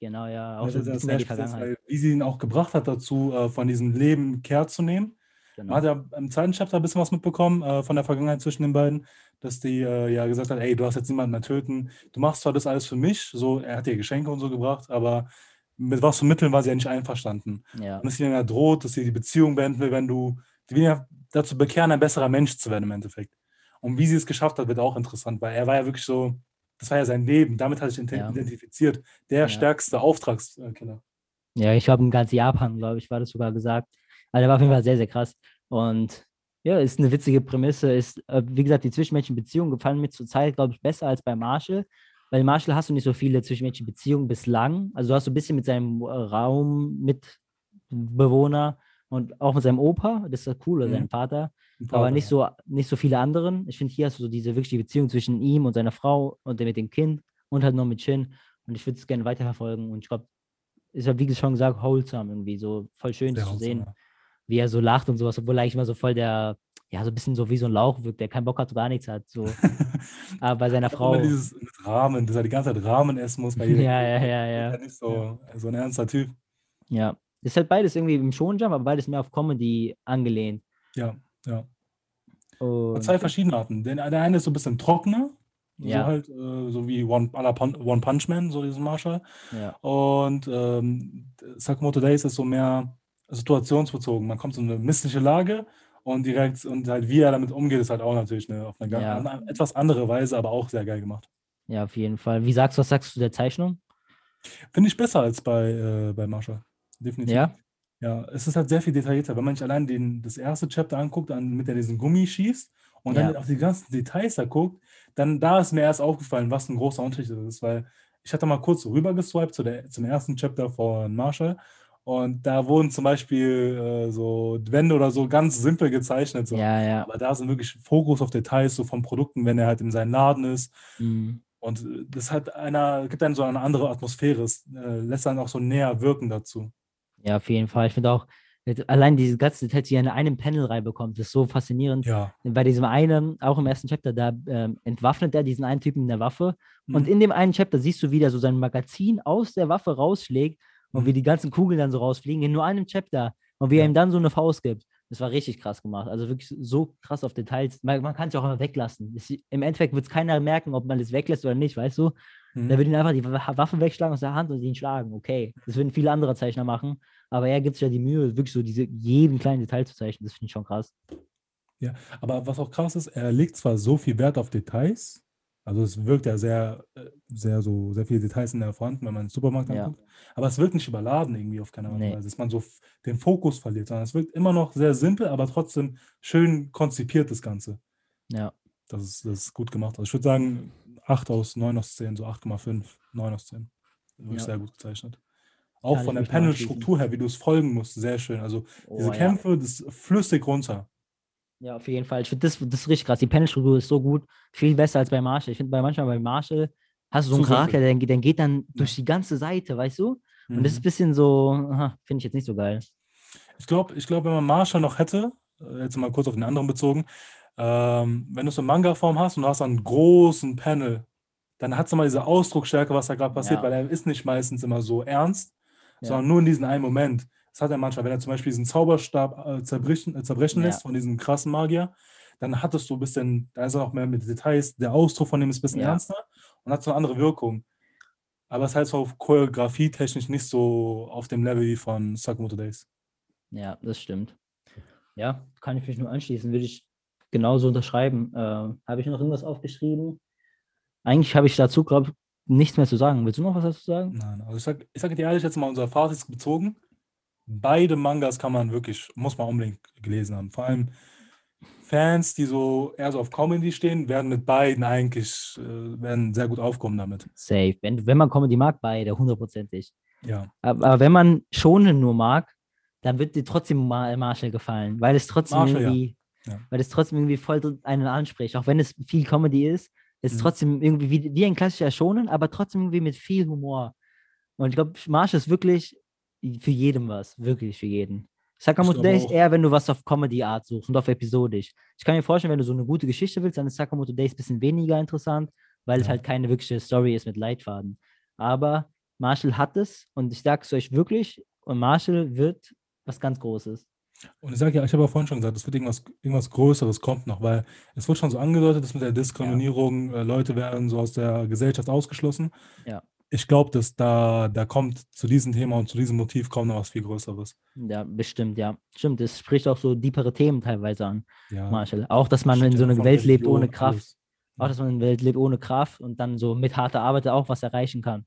genau, ja. Auch Weil so das Vergangenheit. weil wie sie ihn auch gebracht hat dazu, äh, von diesem Leben Care zu nehmen. Man Genau. hat ja im zweiten Chapter ein bisschen was mitbekommen äh, von der Vergangenheit zwischen den beiden, dass die äh, ja gesagt hat, ey, du hast jetzt niemanden mehr töten. Du machst zwar das alles für mich, so, er hat ihr Geschenke und so gebracht, aber mit was für Mitteln war sie ja nicht einverstanden. Ja, Und dass sie dann ja droht, dass sie die Beziehung beenden will, wenn du, die will ja dazu bekehren, ein besserer Mensch zu werden im Endeffekt. Und wie sie es geschafft hat, wird auch interessant, weil er war ja wirklich so, das war ja sein Leben, damit hat sich Ja. identifiziert. Der Ja. stärkste Auftragskiller. ja ich glaube, in ganz Japan, glaube ich, war das sogar gesagt. Also, der war auf jeden Fall sehr, sehr krass. Und ja, ist eine witzige Prämisse. Ist, äh, wie gesagt, die zwischenmenschlichen Beziehungen gefallen mir zurzeit, glaube ich, besser als bei Marshall. Weil Marshall hast du nicht so viele zwischenmenschliche Beziehungen bislang. Also, du hast so ein bisschen mit seinem äh, Raummitbewohner und auch mit seinem Opa, das ist ja cool, oder Mhm. seinem Vater. Paar aber nicht so, nicht so viele anderen. Ich finde, hier hast du so diese wirklich die Beziehung zwischen ihm und seiner Frau und mit dem Kind und halt noch mit Shin. Und ich würde es gerne weiterverfolgen. Und ich glaube, ist ja, wie schon gesagt, wholesome irgendwie. So voll schön Sehr zu wholesome, sehen, ja. Wie er so lacht und sowas, obwohl er eigentlich immer so voll der, ja, so ein bisschen so wie so ein Lauch wirkt, der keinen Bock hat, gar nichts hat. So. *laughs* Aber bei seiner Frau. immer dieses mit Rahmen, dass er die ganze Zeit Rahmen essen muss. Bei *laughs* jeder Ja, ja, ja, Ist ja. halt nicht so, so ein ernster Typ. Ja. Ist halt beides irgendwie im Shounen-Jump, aber beides mehr auf Comedy angelehnt. Ja, ja. Und zwei verschiedene Arten. Den, der eine ist so ein bisschen trockener, Ja. so halt, äh, so wie One, One Punch Man, so diesen Marshall. ja, Und ähm, Sakamoto Days ist so mehr situationsbezogen. Man kommt so in eine missliche Lage und direkt und halt wie er damit umgeht, ist halt auch natürlich eine, auf eine Ja. an- etwas andere Weise, aber auch sehr geil gemacht. ja, auf jeden Fall. Wie sagst du, was sagst du der Zeichnung? Finde ich besser als bei, äh, bei Marshall. Definitiv. Ja? Ja, es ist halt sehr viel detaillierter. Wenn man sich allein den, das erste Chapter anguckt, dann mit der diesen Gummi schießt und dann Ja. auf die ganzen Details da guckt, dann da ist mir erst aufgefallen, was ein großer Unterschied ist. Weil ich hatte mal kurz rüber geswiped zu der, zum ersten Chapter von Marshall und da wurden zum Beispiel äh, so Wände oder so ganz simpel gezeichnet. So. Ja, ja. Aber da sind wirklich Fokus auf Details, so von Produkten, wenn er halt in seinem Laden ist. Mhm. Und äh, das hat einer, gibt dann so eine andere Atmosphäre, es äh, lässt dann auch so näher wirken dazu. Ja, auf jeden Fall. Ich finde auch, allein diese ganzen Details, die er in einem Panel reinbekommt, ist so faszinierend. Ja. Bei diesem einen, auch im ersten Chapter, da ähm, entwaffnet er diesen einen Typen in der Waffe. Mhm. Und in dem einen Chapter siehst du, wie der so sein Magazin aus der Waffe rausschlägt und Mhm. wie die ganzen Kugeln dann so rausfliegen, in nur einem Chapter. Und wie er ihm dann so eine Faust gibt. Das war richtig krass gemacht. Also wirklich so krass auf Details. Man, man kann es ja auch immer weglassen. Das, Im Endeffekt wird es keiner merken, ob man das weglässt oder nicht, weißt du? Mhm. Der wird ihn einfach die Wa- Waffe wegschlagen aus der Hand und ihn schlagen. Okay. Das würden viele andere Zeichner machen. Aber er gibt sich ja die Mühe, wirklich so diese jeden kleinen Detail zu zeichnen. Das finde ich schon krass. Ja, aber was auch krass ist, er legt zwar so viel Wert auf Details, also es wirkt ja sehr, äh, sehr so, sehr viele Details in der vorhanden, wenn man den Supermarkt Ja. anguckt, aber es wirkt nicht überladen irgendwie auf keine Art und Nee. Weise, dass man so den Fokus verliert, sondern es wirkt immer noch sehr simpel, aber trotzdem schön konzipiert, das Ganze. Ja. Das ist, das ist gut gemacht. Also ich würde sagen, 8 aus 9 aus 10, so 8,5, 9 aus 10. Wirklich Ja. sehr gut gezeichnet. Auch Kann von der. Panelstruktur her, wie du es folgen musst, sehr schön. Also diese Oh, ja. Kämpfe, das flüssig runter. Ja, auf jeden Fall. Ich finde, das, das ist richtig krass. Die Panelstruktur ist so gut. Viel besser als bei Marshall. Ich finde, bei manchmal bei Marshall hast du so einen Charakter, der, der geht dann durch die ganze Seite, weißt du? Und das ist ein Mhm. bisschen so, finde ich jetzt nicht so geil. Ich glaube, ich glaub, wenn man Marshall noch hätte, äh, jetzt mal kurz auf den anderen bezogen, ähm, wenn du es in Manga-Form hast und du hast einen großen Panel, dann hat es mal diese Ausdrucksstärke, was da gerade passiert, Ja. weil er ist nicht meistens immer so ernst, Ja. sondern nur in diesem einen Moment. Das hat er manchmal, wenn er zum Beispiel diesen Zauberstab äh, zerbrechen, äh, zerbrechen Ja. lässt von diesem krassen Magier, dann hattest du ein bisschen, da ist er auch mehr mit Details, der Ausdruck von dem ist ein bisschen Ja. ernster und hat so eine andere Wirkung. Aber es so auf Choreografie technisch nicht so auf dem Level wie von Sakamoto Days. Ja, das stimmt. Ja, kann ich mich nur anschließen. Würde ich genauso unterschreiben. Äh, habe ich noch irgendwas aufgeschrieben? Eigentlich habe ich dazu, glaube ich, nichts mehr zu sagen. Willst du noch was dazu sagen? Nein, also ich sag, ich sage dir ehrlich, jetzt mal unser Fazit bezogen. Beide Mangas kann man wirklich, muss man unbedingt gelesen haben. Vor allem Fans, die so eher so auf Comedy stehen, werden mit beiden eigentlich, äh, werden sehr gut aufkommen damit. Safe. Wenn, wenn man Comedy mag, beide, hundertprozentig. Ja, Aber, aber wenn man Shonen nur mag, dann wird dir trotzdem Mar Marshall gefallen, weil es trotzdem Marshall, ja. irgendwie, Ja. weil es trotzdem irgendwie voll einen anspricht. Auch wenn es viel Comedy ist, ist es Mhm. trotzdem irgendwie wie, wie ein klassischer Shonen, aber trotzdem irgendwie mit viel Humor. Und ich glaube, Marshall ist wirklich für jeden was, wirklich für jeden. Sakamoto Days eher, wenn du was auf Comedy-Art suchst und auf episodisch. Ich kann mir vorstellen, wenn du so eine gute Geschichte willst, dann ist Sakamoto Days ein bisschen weniger interessant, weil es Ja. halt keine wirkliche Story ist mit Leitfaden. Aber Marshall hat es und ich sage es euch wirklich, und Marshall wird was ganz Großes. und ich sage ja, ich habe ja vorhin schon gesagt, es wird irgendwas, irgendwas Größeres kommt noch, weil es wird schon so angedeutet, dass mit der Diskriminierung äh, Leute werden so aus der Gesellschaft ausgeschlossen. Ja. Ich glaube, dass da, da kommt zu diesem Thema und zu diesem Motiv kommt noch was viel Größeres. Ja, bestimmt, ja. Stimmt, es spricht auch so diepere Themen teilweise an, Ja, Marshall. Auch, dass man in so einer Welt lebt ohne Kraft. alles. Auch, dass man in einer Welt lebt ohne Kraft und dann so mit harter Arbeit auch was erreichen kann.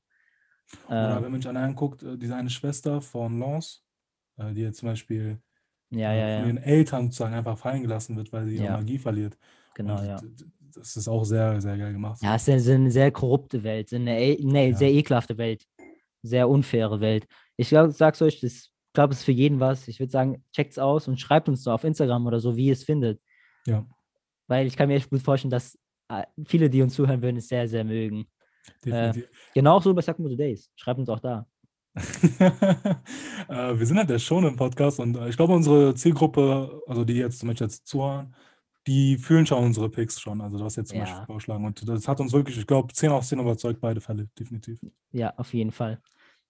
Oder Äh, wenn man sich anguckt, äh, diese eine Schwester von Lance, äh, die jetzt zum Beispiel ja, äh, ja, von ihren Eltern sozusagen einfach fallen gelassen wird, weil sie ihre. Magie verliert. Genau, Und ja. Das ist auch sehr, sehr geil gemacht. Ja, es ist eine sehr korrupte Welt, eine, eine Ja. sehr ekelhafte Welt, sehr unfaire Welt. Ich glaub, sag's euch, das- ich glaube, es ist für jeden was. Ich würde sagen, checkt's aus und schreibt uns so auf Instagram oder so, wie ihr es findet. Ja, Weil ich kann mir echt gut vorstellen, dass äh, viele, die uns zuhören würden, es sehr, sehr mögen. definitiv. Genau so bei Sakamoto Days. Schreibt uns auch da. *laughs* äh, wir sind halt der Shonen-Podcast und äh, ich glaube, unsere Zielgruppe, also die jetzt zum Beispiel jetzt zuhören, die fühlen schon unsere Picks schon, also was jetzt zum Ja. Beispiel vorschlagen. Und das hat uns wirklich, ich glaube, 10 aus 10 überzeugt, beide Fälle, definitiv. Ja, auf jeden Fall.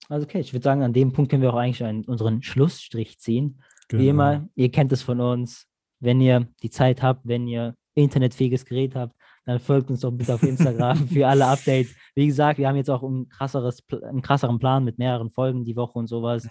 Also okay, ich würde sagen, an dem Punkt können wir auch eigentlich einen, unseren Schlussstrich ziehen. Wie Genau. immer, ihr kennt es von uns. Wenn ihr die Zeit habt, wenn ihr internetfähiges Gerät habt, dann folgt uns doch bitte auf Instagram *laughs* für alle Updates. Wie gesagt, wir haben jetzt auch ein krasseres, einen krasseren Plan mit mehreren Folgen die Woche und sowas.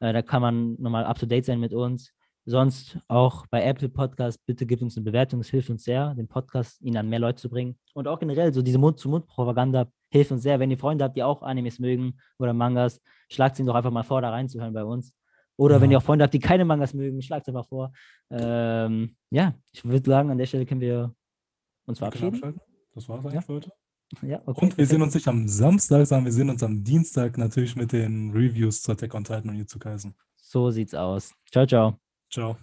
Äh, da kann man nochmal up to date sein mit uns. Sonst auch bei Apple Podcast, bitte gebt uns eine Bewertung, es hilft uns sehr, den Podcast ihn an mehr Leute zu bringen. Und auch generell, so diese Mund-zu-Mund-Propaganda hilft uns sehr. Wenn ihr Freunde habt, die auch Animes mögen oder Mangas, schlagt ihnen doch einfach mal vor, da reinzuhören bei uns. Oder wenn Ja. ihr auch Freunde habt, die keine Mangas mögen, schlagt es einfach vor. Ähm, ja, ich würde sagen, an der Stelle können wir uns verabschieden. abschalten. Das war's eigentlich Ja. für heute. Ja, okay. Und wir sehen uns nicht am Samstag, sondern wir sehen uns am Dienstag natürlich mit den Reviews zur Tech on Titan und Jujutsu Kaisen. So sieht's aus. Ciao, ciao. Ciao.